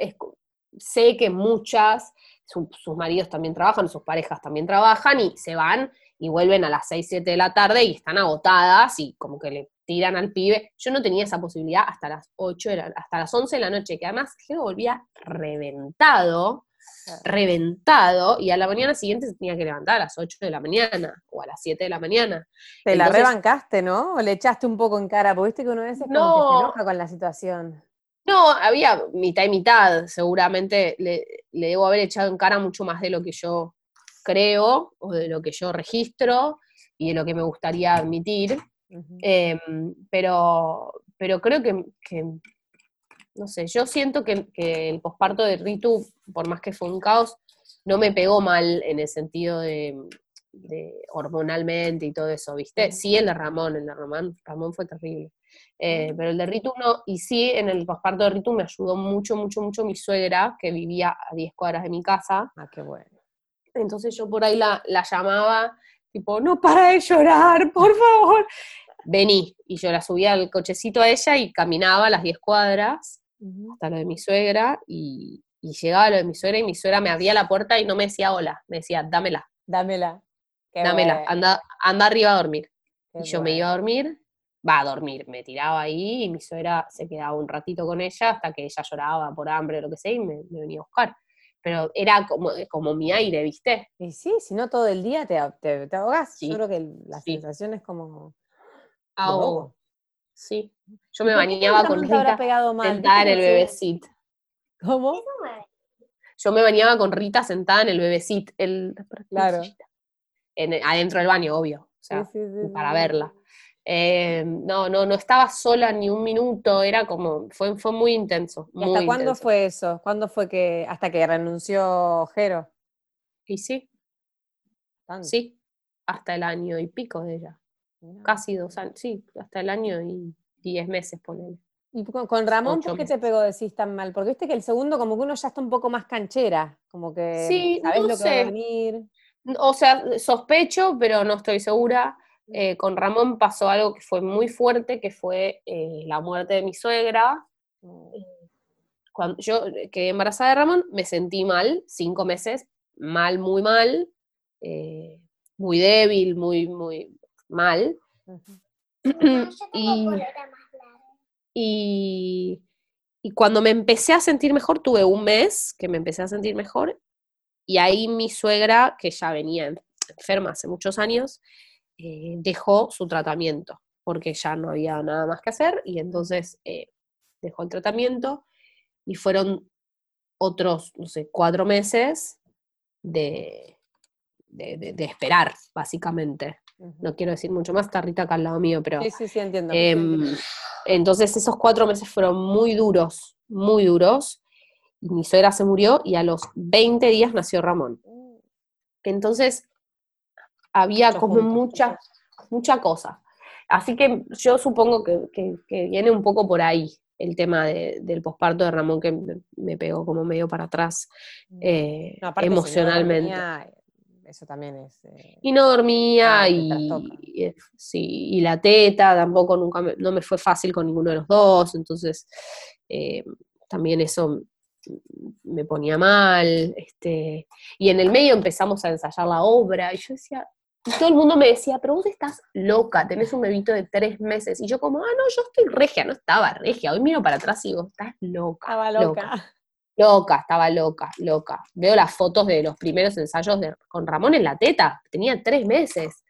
sé que muchas, su- sus maridos también trabajan, sus parejas también trabajan y se van y vuelven a las 6, 7 de la tarde y están agotadas y como que le tiran al pibe. Yo no tenía esa posibilidad hasta las 8, de la- hasta las 11 de la noche, que además yo volvía reventado, Claro. reventado, y a la mañana siguiente se tenía que levantar a las 8 de la mañana o a las 7 de la mañana. Te la entonces- rebancaste, ¿no? ¿O le echaste un poco en cara? Porque viste que uno a veces como que No. se enoja con la situación. No, había mitad y mitad, seguramente le, le debo haber echado en cara mucho más de lo que yo creo o de lo que yo registro y de lo que me gustaría admitir. Em, pero, pero creo que, que, no sé, yo siento que, que el posparto de Ritu, por más que fue un caos, no me pegó mal en el sentido de, de hormonalmente y todo eso, ¿viste? Sí, el de Ramón, el de Ramón, Ramón fue terrible. Eh, pero el de Ritu no, y sí, en el posparto de Ritu me ayudó mucho, mucho, mucho mi suegra, que vivía a 10 cuadras de mi casa. Ah, qué bueno. Entonces yo por ahí la, la llamaba, tipo, no para de llorar, por favor. Vení. Y yo la subía al cochecito a ella y caminaba las 10 cuadras Hasta lo de mi suegra y, y llegaba lo de mi suegra y mi suegra me abría la puerta y no me decía hola, me decía, dámela, Dámela. Qué dámela, bueno, anda, anda arriba a dormir. qué Y yo me iba a dormir, va a dormir, me tiraba ahí y mi suegra se quedaba un ratito con ella hasta que ella lloraba por hambre o lo que sea y me, me venía a buscar. Pero era como, como mi aire, ¿viste? Y sí, si no todo el día te, te, te ahogás. Sí, Yo creo que la sí. sensación es como... Ahogo. Sí. Yo me ¿Y por qué bañaba con Rita pegado mal? ¿Qué sentada en el hacía? bebecit. ¿Cómo? Yo me bañaba con Rita sentada en el bebecit, el, Claro. en, adentro del baño, obvio. O sea, Sí, sí, sí, para sí. verla. Eh, no, no, no estaba sola ni un minuto, era como, fue, fue muy intenso. ¿Y hasta muy cuándo intenso. fue eso? ¿Cuándo fue que, hasta que renunció Jero? Y sí, Tanto. sí, hasta el año y pico de ella. Casi dos años, sí, hasta el año y diez meses, ponele. ¿Y con, con Ramón por qué te pegó decís tan mal? Porque viste que el segundo como que uno ya está un poco más canchera, como que Sí, sabes no lo que va a venir. O sea, sospecho, pero no estoy segura. Mm. Eh, con Ramón pasó algo que fue muy fuerte, que fue eh, la muerte de mi suegra. Cuando yo quedé embarazada de Ramón, me sentí mal, cinco meses, mal, muy mal, eh, muy débil, muy, muy mal. Y-. Y, y cuando me empecé a sentir mejor, tuve un mes que me empecé a sentir mejor. Y ahí mi suegra, que ya venía enferma hace muchos años, eh, dejó su tratamiento, porque ya no había nada más que hacer, y entonces eh, dejó el tratamiento, y fueron otros, no sé, cuatro meses de, de, de, esperar, básicamente. No quiero decir mucho más, está Rita acá al lado mío, pero... Sí, sí, sí, entiendo. Em, entonces esos cuatro meses fueron muy duros, muy duros. Y mi suegra se murió y a los 20 días nació Ramón. Entonces había Mucho como junto. mucha, mucha cosa. Así que yo supongo que, que- que viene un poco por ahí el tema de- del posparto de Ramón que me, me pegó como medio para atrás eh, No, si no emocionalmente. Eso también es. eh, Y no dormía Ah, y, sí, y la teta tampoco nunca me, no me fue fácil con ninguno de los dos, entonces eh, también eso me ponía mal. Este, y en el medio empezamos a ensayar la obra y yo decía, y todo el mundo me decía, pero vos estás loca, tenés un bebito de tres meses. Y yo como, ah, no, yo estoy regia, no estaba regia. Hoy miro para atrás y digo, estás loca. Estaba loca. Loca, estaba loca, loca. Veo las fotos de los primeros ensayos de, con Ramón en la teta, tenía tres meses.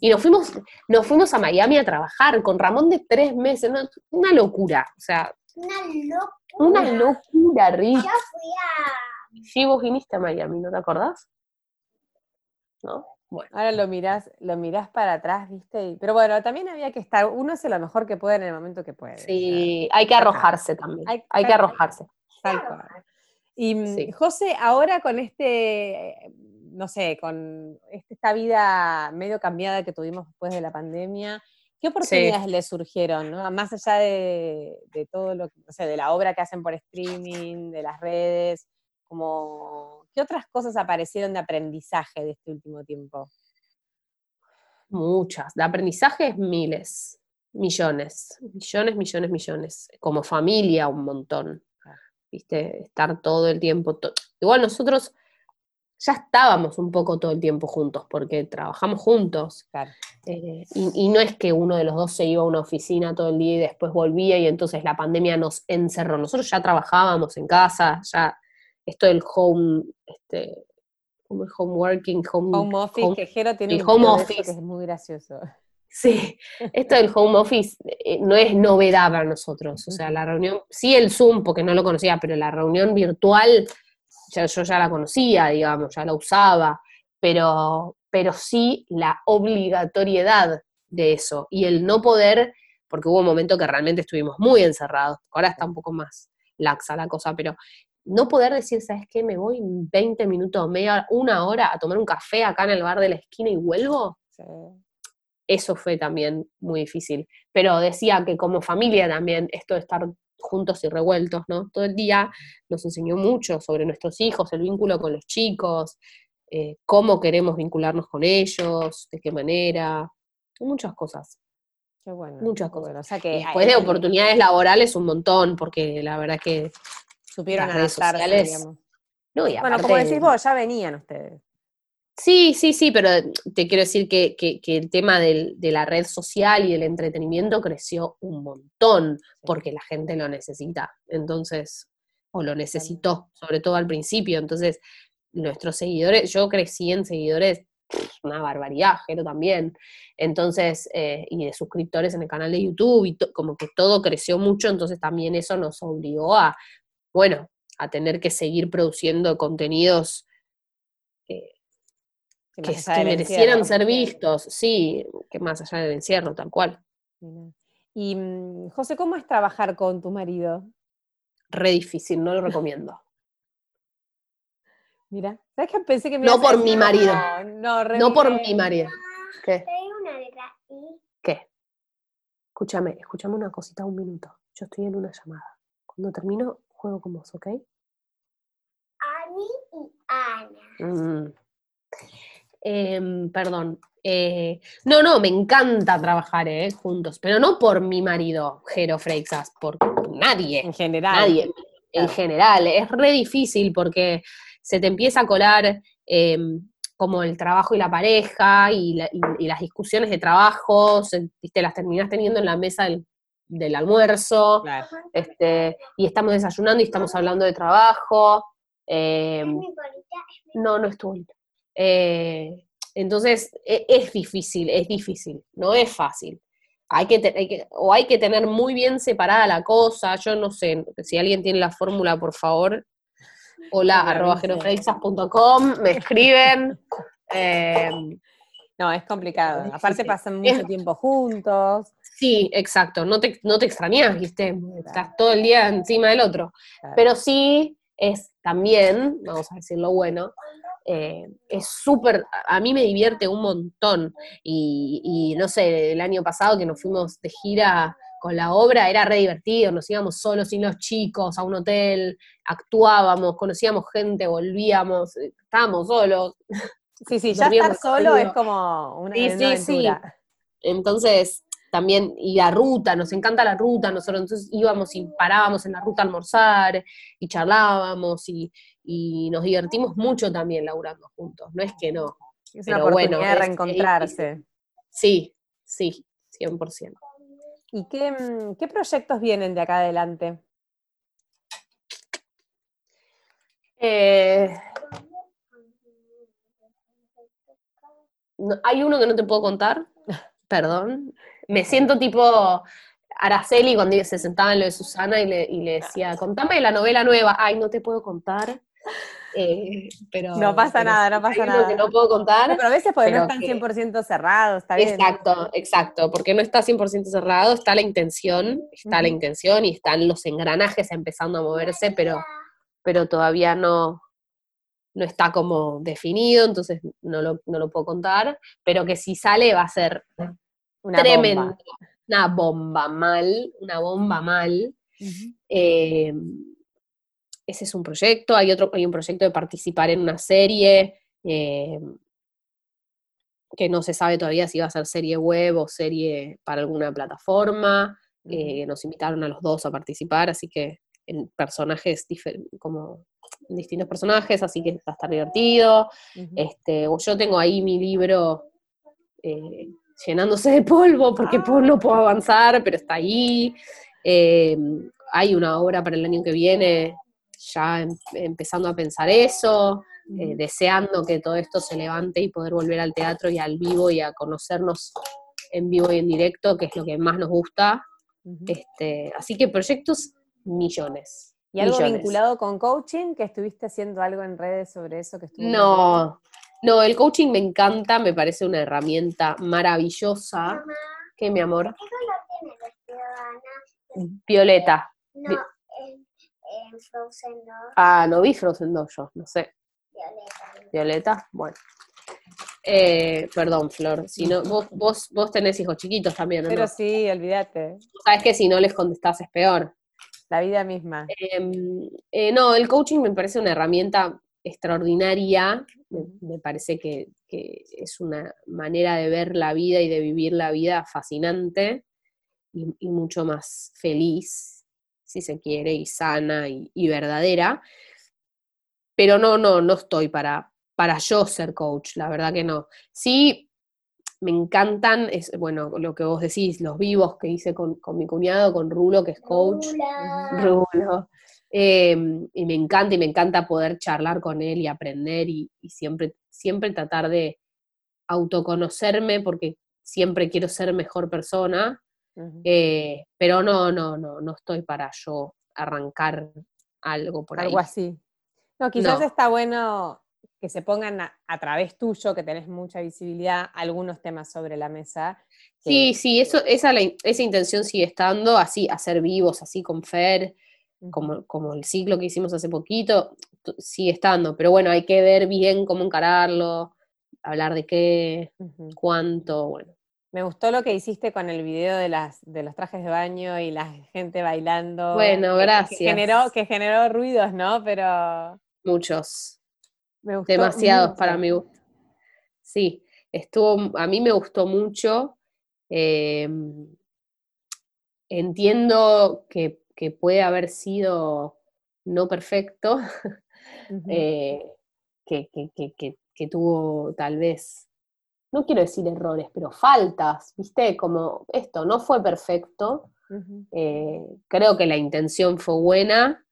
Y nos fuimos, nos fuimos a Miami a trabajar con Ramón de tres meses, una locura, o sea, Una locura. una locura, Rick. Yo fui a... Sí, vos viniste a Miami, ¿no te acordás? ¿No? Bueno, Ahora lo mirás, lo mirás para atrás, ¿viste? Pero bueno, también había que estar, uno hace lo mejor que puede en el momento que puede. sí, hay que arrojarse también, Hay- hay, que hay- arrojarse. Tal cual. Y mm, Sí. José, ahora con este, eh, no sé, con este- esta vida medio cambiada que tuvimos después de la pandemia, ¿qué oportunidades le surgieron, no? Más allá de, de todo lo que, de la obra que hacen por streaming, de las redes, como, ¿qué otras cosas aparecieron de aprendizaje de este último tiempo? Muchas, de aprendizaje miles, millones, millones, millones, millones. Como familia un montón. ¿Viste? Estar todo el tiempo. to- Igual nosotros ya estábamos un poco todo el tiempo juntos, porque trabajamos juntos. Claro. eh, y, y no es que uno de los dos se iba a una oficina todo el día y después volvía y entonces la pandemia nos encerró. Nosotros ya trabajábamos en casa, ya esto del home, este, como el home working, home, Home office, home- que Jero tiene el un home office. que es muy gracioso. Sí, esto del home office eh, no es novedad para nosotros. O sea, la reunión, sí el Zoom, porque no lo conocía, pero la reunión virtual, ya, yo ya la conocía, digamos, ya la usaba, pero, pero sí la obligatoriedad de eso y el no poder, porque hubo un momento que realmente estuvimos muy encerrados, ahora está un poco más laxa la cosa, pero no poder decir, ¿sabes qué? Me voy 20 minutos, media hora, una hora a tomar un café acá en el bar de la esquina y vuelvo Sí. Eso fue también muy difícil. Pero decía que como familia también, esto de estar juntos y revueltos, ¿no? Todo el día nos enseñó mucho sobre nuestros hijos, el vínculo con los chicos, eh, cómo queremos vincularnos con ellos, de qué manera, muchas cosas. Qué bueno. Muchas cosas. bueno. O sea que después de oportunidades laborales un montón, porque la verdad que, supieron las redes adaptarse, sociales, digamos. no, y Bueno, como decís vos, ya venían ustedes. Sí, sí, sí, pero te quiero decir que, que- que el tema del- de la red social y el entretenimiento creció un montón, porque la gente lo necesita. Entonces, o lo necesitó, sobre todo al principio. Entonces, nuestros seguidores, yo crecí en seguidores, una barbaridad, Jero también. Entonces, eh, y de suscriptores en el canal de YouTube, y como que todo creció mucho, entonces también eso nos obligó a, bueno, a tener que seguir produciendo contenidos que merecieran encierro. ser vistos, sí, que más allá del encierro, tal cual. Y mm, José, ¿cómo es trabajar con tu marido? Re difícil, no lo recomiendo. Mira, ¿sabes qué pensé que me No por mi marido. No, no, No por mi marido. ¿Qué? ¿Qué? Escúchame, escúchame una cosita un minuto. Yo estoy en una llamada. Cuando termino, juego con vos, ¿ok? Ani y Ana. Mm. Em, perdón. Eh, no, no, me encanta trabajar eh, juntos, pero no por mi marido, Jero Freixas, por nadie. En general. Nadie, en general. Es re difícil porque se te empieza a colar eh, como el trabajo y la pareja y, la- y- y las discusiones de trabajo, se- viste, las terminás teniendo en la mesa del, del almuerzo, este, y estamos desayunando y estamos hablando de trabajo. Eh, no, no es tu bolita. Eh, entonces, e, es, difícil, es difícil, no es fácil. Hay que, o hay que tener muy bien separada la cosa, yo no sé, si alguien tiene la fórmula, por favor, hola, arroba me escriben. Em, no, es complicado. Aparte pasan mucho tiempo juntos. Sí, exacto. No te, no te extrañas, ¿viste? Estás todo el día encima del otro. Pero sí es también, vamos a decir lo bueno, eh, es súper, a mí me divierte un montón. Y, no sé, el año pasado que nos fuimos de gira con la obra era re divertido, nos íbamos solos sin los chicos a un hotel, actuábamos, conocíamos gente, volvíamos, eh, estábamos solos. Sí, sí, ya estar solo es como una, sí, sí, Sí. Entonces, también, y la ruta, nos encanta la ruta, nosotros entonces íbamos y parábamos en la ruta a almorzar y charlábamos y, nos divertimos mucho también laburando juntos, no es que no. Es una oportunidad bueno, de reencontrarse. sí, sí, 100%. ¿Y qué, mm, qué proyectos vienen de acá adelante? Eh, hay uno que no te puedo contar, perdón, me siento tipo Araceli cuando se sentaba en lo de Susana y le, decía, contame la novela nueva. Ay, no te puedo contar. Eh, pero, no pasa nada, no pasa nada. que no puedo contar. pero a veces porque no están 100% cerrados, está bien. Exacto, exacto, porque no está 100% cerrado, está la intención, está la intención y están los engranajes empezando a moverse, pero, pero todavía no, no está como definido, entonces no lo, no lo puedo contar, pero que si sale va a ser una Tremendo. Una bomba mal, una bomba mal. Ese es un proyecto. Hay otro, hay un proyecto de participar en una serie. Em, que no se sabe todavía si va a ser serie web o serie para alguna plataforma. Eh, nos invitaron a los dos a participar, así que en personajes como en distintos personajes, así que va a estar divertido. este, yo tengo ahí mi libro eh, llenándose de polvo porque ah. no puedo avanzar, pero está ahí. Eh, hay una obra para el año que viene, ya em, empezando a pensar eso, eh, deseando que todo esto se levante y poder volver al teatro y al vivo y a conocernos en vivo y en directo, que es lo que más nos gusta. este, así que proyectos millones. ¿Y algo vinculado con coaching? ¿Que estuviste haciendo algo en redes sobre eso? que No, no, el coaching me encanta, me parece una herramienta maravillosa. ¿Qué, mi amor? ¿Qué color tiene Violeta. No, en, Frozen 2. Ah, no vi Frozen 2 yo, no sé. Violeta. Violeta, bueno. Eh, perdón, Flor, si no, vos, vos, vos tenés hijos chiquitos también, ¿no? Pero sí, olvídate. Sabes que si no les contestás es peor. La vida misma. Em, eh, no, el coaching me parece una herramienta extraordinaria, me, parece que, es una manera de ver la vida y de vivir la vida fascinante y, mucho más feliz, si se quiere, y sana y, verdadera. Pero no, no, no estoy para, para yo ser coach, la verdad que no. Sí, me encantan, es, bueno, lo que vos decís, los vivos que hice con, mi cuñado, con Rulo, que es coach. Rulo. Em, y me encanta, y me encanta poder charlar con él y aprender y, siempre, siempre tratar de autoconocerme porque siempre quiero ser mejor persona. Eh, pero no, no, no, no estoy para yo arrancar algo por ahí. Algo así. No, quizás está bueno que se pongan a, través tuyo, que tenés mucha visibilidad, algunos temas sobre la mesa. Sí, sí, eso, esa, esa intención sigue estando, así, hacer vivos, así con Fer, como, como el ciclo que hicimos hace poquito, sigue estando, pero bueno, hay que ver bien cómo encararlo, hablar de qué, cuánto, bueno. Me gustó lo que hiciste con el video de, las, de los trajes de baño y la gente bailando. Bueno, gracias. Que, generó, que generó ruidos, ¿no? Pero... Muchos. Demasiados para mi gusto. Sí, estuvo, a mí me gustó mucho. Em, entiendo que que puede haber sido no perfecto, eh, que, que, tuvo tal vez, no quiero decir errores, pero faltas, ¿viste? Como esto, no fue perfecto, Eh, creo que la intención fue buena,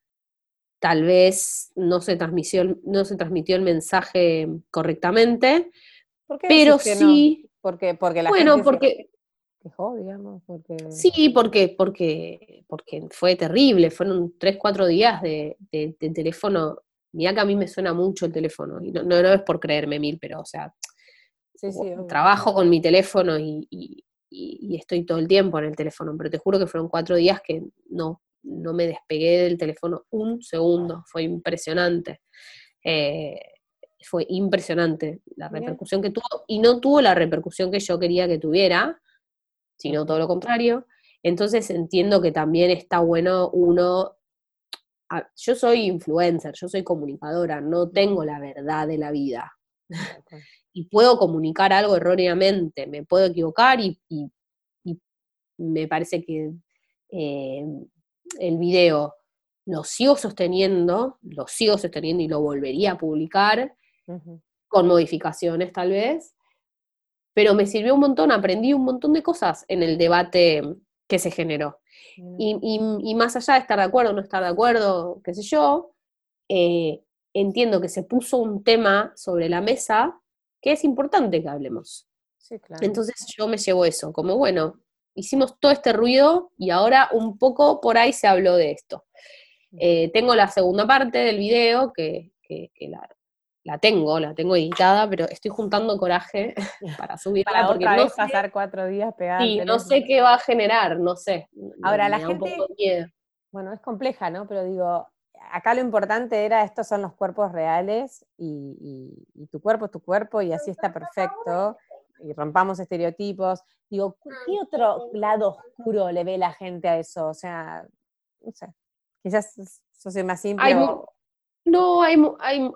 tal vez no se transmitió, no se transmitió el mensaje correctamente, pero sí... Porque, porque la bueno, porque, quejó, digamos, porque... Sí, porque, porque, porque fue terrible, fueron tres, cuatro días de, teléfono. Mira que a mí me suena mucho el teléfono, y no, no, es por creerme mil, pero o sea, trabajo con mi teléfono y, estoy todo el tiempo en el teléfono, pero te juro que fueron cuatro días que no, no me despegué del teléfono un segundo, fue impresionante. Eh, fue impresionante la repercusión que tuvo, y no tuvo la repercusión que yo quería que tuviera, sino todo lo contrario. Entonces entiendo que también está bueno uno, yo soy influencer, yo soy comunicadora, no tengo la verdad de la vida. Y puedo comunicar algo erróneamente, me puedo equivocar y, me parece que eh, el video lo sigo sosteniendo, lo sigo sosteniendo y lo volvería a publicar, con modificaciones tal vez, pero me sirvió un montón, aprendí un montón de cosas en el debate que se generó. Y, más allá de estar de acuerdo o no estar de acuerdo, qué sé yo, eh, entiendo que se puso un tema sobre la mesa que es importante que hablemos. Entonces yo me llevo eso, como bueno, hicimos todo este ruido y ahora un poco por ahí se habló de esto. Eh, tengo la segunda parte del video que, que, que la, la tengo, la tengo editada, pero estoy juntando coraje para subirla. Para porque no pasar cuatro días pegada. Sí, no sé qué va a generar, no sé. Ahora, la gente. Bueno, es compleja, ¿no? Pero digo, acá lo importante era: estos son los cuerpos reales y, tu cuerpo es tu cuerpo y así está perfecto. Y rompamos estereotipos. Digo, ¿qué otro lado oscuro le ve la gente a eso? O sea, no sé. Quizás eso sea más simple. No, hay, hay,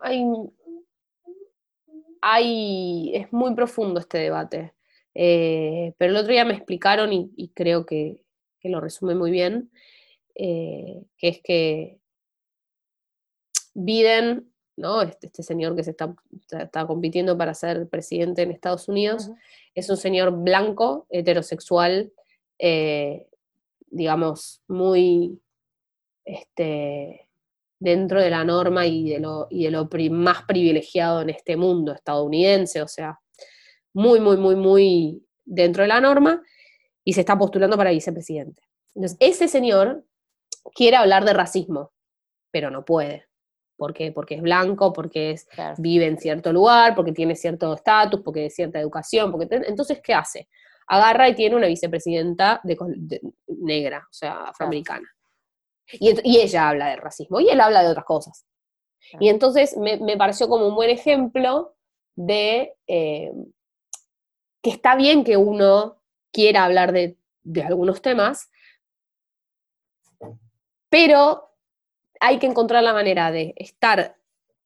hay es muy profundo este debate. Eh, pero el otro día me explicaron, y, creo que, lo resume muy bien, eh, que es que Biden, ¿no? Este, este señor que se está, está, compitiendo para ser presidente en Estados Unidos, es un señor blanco, heterosexual, eh, digamos, muy este, dentro de la norma y de lo, y de lo más privilegiado en este mundo estadounidense, o sea, muy, muy, muy, muy dentro de la norma, y se está postulando para vicepresidente. Entonces, ese señor quiere hablar de racismo, pero no puede. ¿Por qué? Porque es blanco, porque es, vive en cierto lugar, porque tiene cierto estatus, porque es cierta educación. Porque entonces, ¿qué hace? Agarra y tiene una vicepresidenta de, negra, o sea, afroamericana. Y, ella habla de racismo y él habla de otras cosas. Y entonces me, pareció como un buen ejemplo de eh, que está bien que uno quiera hablar de, algunos temas, pero hay que encontrar la manera de estar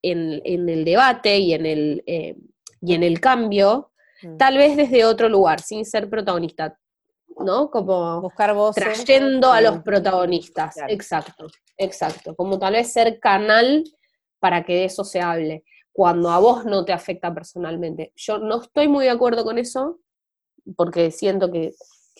en, el debate y en el, eh, y en el cambio, mm. tal vez desde otro lugar, sin ser protagonista. ¿no? Como buscar voces. Trayendo a los protagonistas. Exacto, exacto. Como tal vez ser canal para que de eso se hable, cuando a vos no te afecta personalmente. Yo no estoy muy de acuerdo con eso, porque siento que,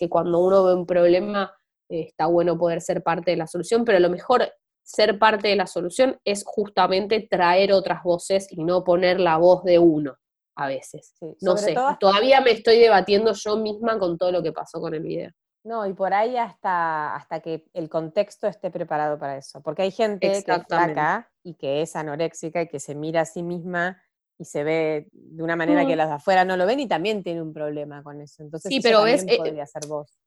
cuando uno ve un problema eh, está bueno poder ser parte de la solución, pero lo mejor ser parte de la solución es justamente traer otras voces y no poner la voz de uno a veces. no sé, todavía me estoy debatiendo yo misma con todo lo que pasó con el video. No, y por ahí hasta, hasta que el contexto esté preparado para eso. Porque hay gente que está acá y que es anoréxica y que se mira a sí misma y se ve de una manera que mm. las de afuera no lo ven y también tiene un problema con eso. Entonces, sí, pero ves, eh, podría ser vos.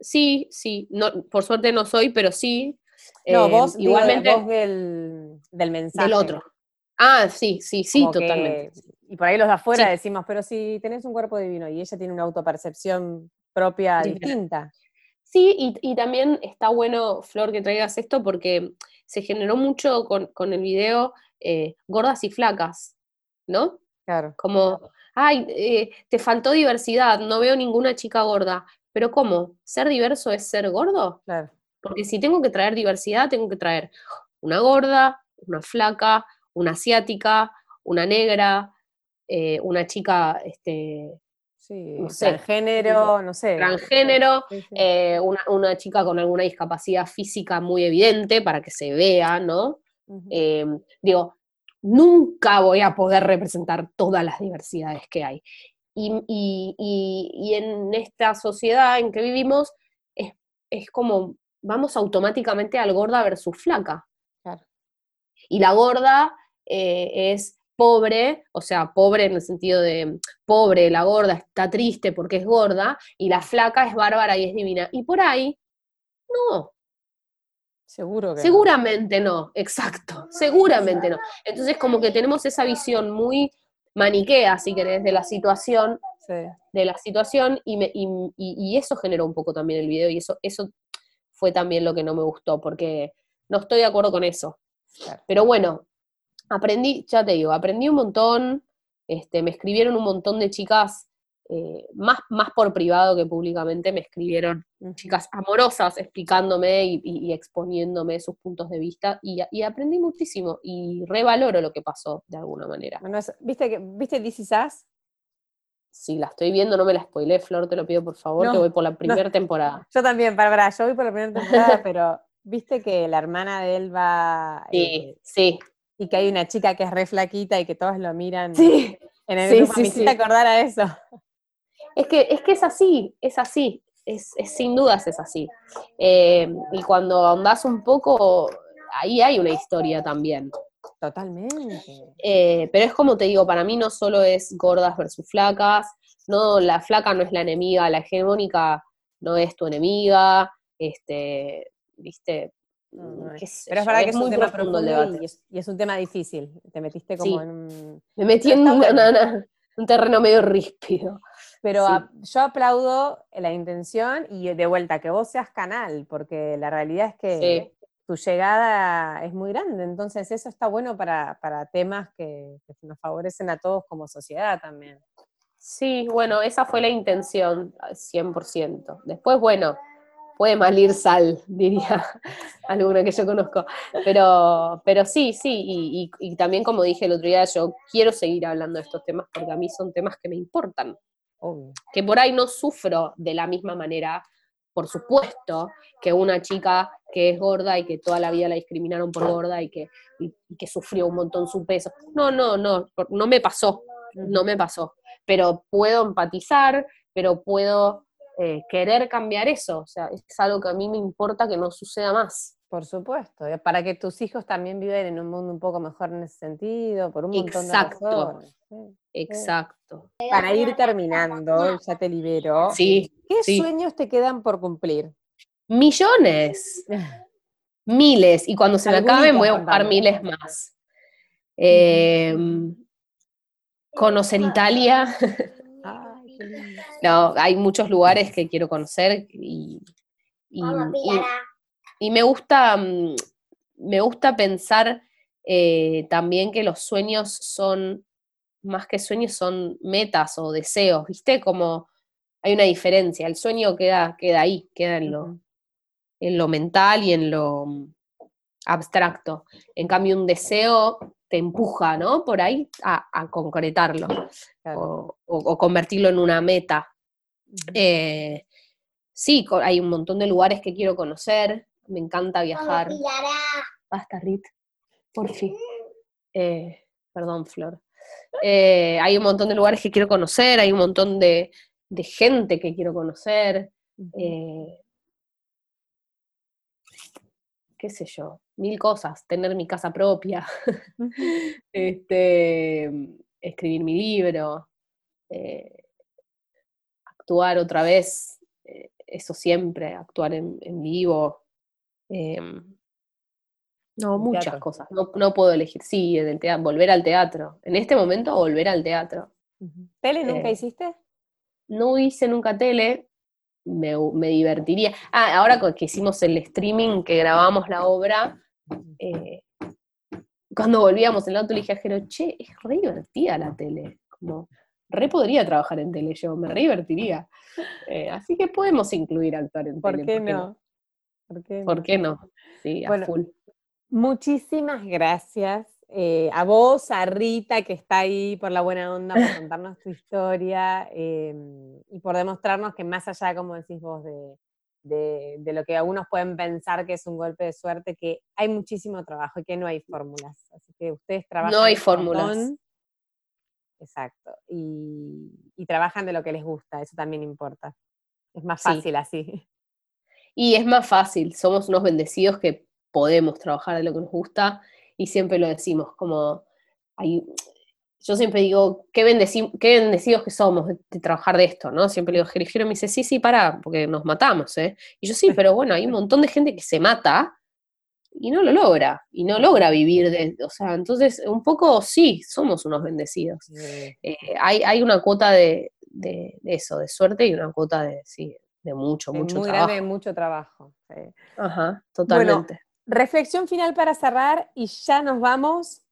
Sí, sí, no, por suerte no soy, pero sí. No, vos, eh, igualmente. vos del, del mensaje. Del otro. Ah, sí, sí, sí, totalmente. y por ahí los de afuera decimos, pero si tenés un cuerpo divino y ella tiene una autopercepción propia distinta. Sí, y, también está bueno, Flor, que traigas esto porque se generó mucho con, el video eh, gordas y flacas, ¿no? Claro. Como, ay, eh, te faltó diversidad, no veo ninguna chica gorda. Pero ¿cómo? ¿Ser diverso es ser gordo? Claro. Porque si tengo que traer diversidad, tengo que traer una gorda, una flaca, una asiática, una negra, eh, una chica este, Sí, no sé, transgénero, no sé. transgénero, Sí, sí. eh, una, una chica con alguna discapacidad física muy evidente para que se vea, ¿no? Eh, digo, nunca voy a poder representar todas las diversidades que hay. Y, y- y- y en esta sociedad en que vivimos es, es como vamos automáticamente al gorda versus flaca. Claro. Y la gorda eh, es pobre, o sea, pobre en el sentido de pobre, la gorda está triste porque es gorda, y la flaca es bárbara y es divina. Y por ahí, no, Seguro que no. Seguramente no, exacto, seguramente no. Entonces como que tenemos esa visión muy maniquea, si querés, de la situación, Sí. de la situación, y, me- y, y- y eso generó un poco también el video, y eso, eso fue también lo que no me gustó, porque no estoy de acuerdo con eso. Claro. Pero bueno, aprendí, ya te digo, aprendí un montón, este, me escribieron un montón de chicas, eh, más, más por privado que públicamente, me escribieron chicas amorosas explicándome y, y- y exponiéndome sus puntos de vista y, y aprendí muchísimo y revaloro lo que pasó de alguna manera. Bueno, es- ¿Viste, que, ¿Viste This Is Us? Si la estoy viendo, no me la spoilé, Flor, te lo pido por favor, No, que voy por la primera temporada. Yo también, para, yo voy por la primera temporada, pero viste que la hermana de él va Sí, eh, sí, y que hay una chica que es re flaquita y que todos lo miran sí. en el sí, grupo. sí, Me sí. acordar a eso. Es que, es que es así, es así, es, es sin dudas es así. Eh, y cuando ahondás un poco, ahí hay una historia también. Totalmente. Eh, pero es como te digo, para mí no solo es gordas versus flacas, no, la flaca no es la enemiga, la hegemónica no es tu enemiga, este, viste, No, es. Pero es verdad que es un muy tema profundo el debate. y es, y es un tema difícil. Te metiste como Sí. en un... Me metí en una- bueno. una- un terreno medio ríspido. Pero Sí. a- yo aplaudo la intención y de vuelta que vos seas canal, porque la realidad es que Sí. Tu llegada es muy grande, entonces eso está bueno para, para temas que, que nos favorecen a todos como sociedad también. Sí, bueno, esa fue la intención, al 100%. Después, bueno, puede malir sal, diría alguna que yo conozco. Pero, pero sí, sí, y, y- y también como dije el otro día, yo quiero seguir hablando de estos temas porque a mí son temas que me importan. Obvio. que por ahí no sufro de la misma manera, por supuesto, que una chica que es gorda y que toda la vida la discriminaron por gorda y que, y- y que sufrió un montón su peso. No, no, no, no me pasó, no me pasó. Pero puedo empatizar, pero puedo eh, querer cambiar eso. O sea, es algo que a mí me importa que no suceda más. Por supuesto, para que tus hijos también vivan en un mundo un poco mejor en ese sentido, por un montón Exacto. de razones. sí. Exacto. Para ir terminando, ya te libero. Sí, ¿Qué sí. sueños te quedan por cumplir? Millones. miles, y cuando se me acaben voy a buscar miles más. Eh, conocer Italia, qué lindo. no, hay muchos lugares que quiero conocer y, y- me gusta, mm, me gusta pensar eh, también que los sueños son, más que sueños, son metas o deseos, ¿viste? Como hay una diferencia, el sueño queda, queda ahí, queda en lo. En lo mental y en lo mm, abstracto. En cambio, un deseo te empuja, ¿no? Por ahí a, a concretarlo Claro. o, o- o convertirlo en una meta. Eh, sí, hay un montón de lugares que quiero conocer, me encanta viajar. Basta, Rit, por fin. Eh, perdón, Flor. Eh, hay un montón de lugares que quiero conocer, hay un montón de, de gente que quiero conocer. Eh, qué sé yo, mil cosas, tener mi casa propia, este, escribir mi libro, eh, actuar otra vez, eh, eso siempre, actuar en, en vivo. em, no, muchas teatro. cosas. No, no puedo elegir, sí, en el teatro, volver al teatro. En este momento, volver al teatro. ¿Tele nunca Eh, hiciste? No hice nunca tele, me, divertiría. Ah, ahora que hicimos el streaming, que grabamos la obra, eh, cuando volvíamos en el auto le dije a Jero, che, es re divertida la tele. Como, re podría trabajar en tele yo, me re divertiría. Eh, así que podemos incluir actuar en ¿Por tele. qué no? ¿Por qué no? ¿Por qué no? Sí, a Bueno, full. Muchísimas gracias. Eh, a vos, a Rita, que está ahí por la buena onda, por contarnos tu historia em, y por demostrarnos que más allá, como decís vos, de, de, lo que algunos pueden pensar que es un golpe de suerte, que hay muchísimo trabajo y que no hay fórmulas. Así que ustedes trabajan. No hay fórmulas. Exacto. Y, trabajan de lo que les gusta, eso también importa. Es más fácil así. Y es más fácil, somos unos bendecidos que podemos trabajar de lo que nos gusta y siempre lo decimos, como hay, yo siempre digo, qué, qué bendecidos que somos de, trabajar de esto, ¿no? Siempre le digo, Jerigiro me dice, sí, sí, para, porque nos matamos, ¿eh? Y yo sí, pero bueno, hay un montón de gente que se mata y no lo logra, y no logra vivir de, o sea, entonces un poco sí, somos unos bendecidos. Eh, hay, hay, una cuota de, de, eso, de suerte y una cuota de, sí, de mucho, mucho muy trabajo. Grande, mucho trabajo. Ajá, totalmente. Reflexión final para cerrar y ya nos vamos.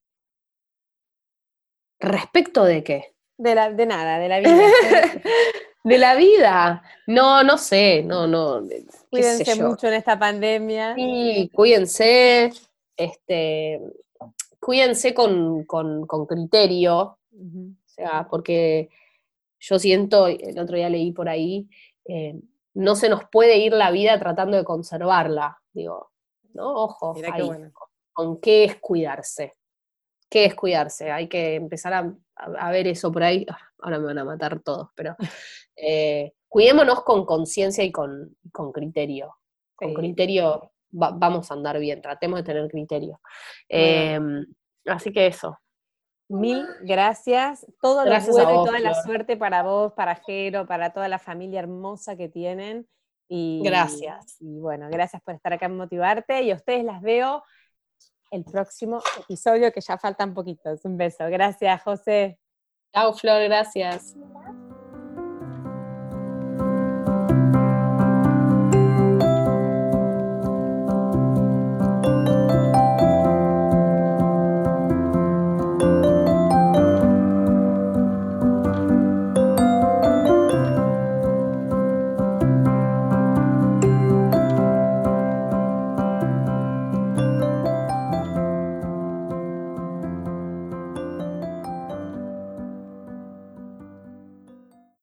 ¿Respecto de qué? De, la, de nada, de la vida. de la vida. No, no sé, no, no. Cuídense mucho en esta pandemia. Sí, cuídense, este, cuídense con, criterio, o sea, porque yo siento, el otro día leí por ahí, eh, no se nos puede ir la vida tratando de conservarla, digo, ¿no? Ojo, con qué es cuidarse. ¿Qué es cuidarse? Hay que empezar a, ver eso por ahí. Ah, ahora me van a matar todos, pero eh, cuidémonos con conciencia y con, criterio. Con criterio vamos a andar bien, tratemos de tener criterio. Em, así que eso. Mil gracias. Todo lo bueno y toda la suerte para vos, para Jero, para toda la familia hermosa que tienen. Y, gracias. Y bueno, gracias por estar acá en Motivarte. Y a ustedes las veo el próximo episodio, que ya faltan poquitos. Un beso. Gracias, José. Chao, Flor, gracias.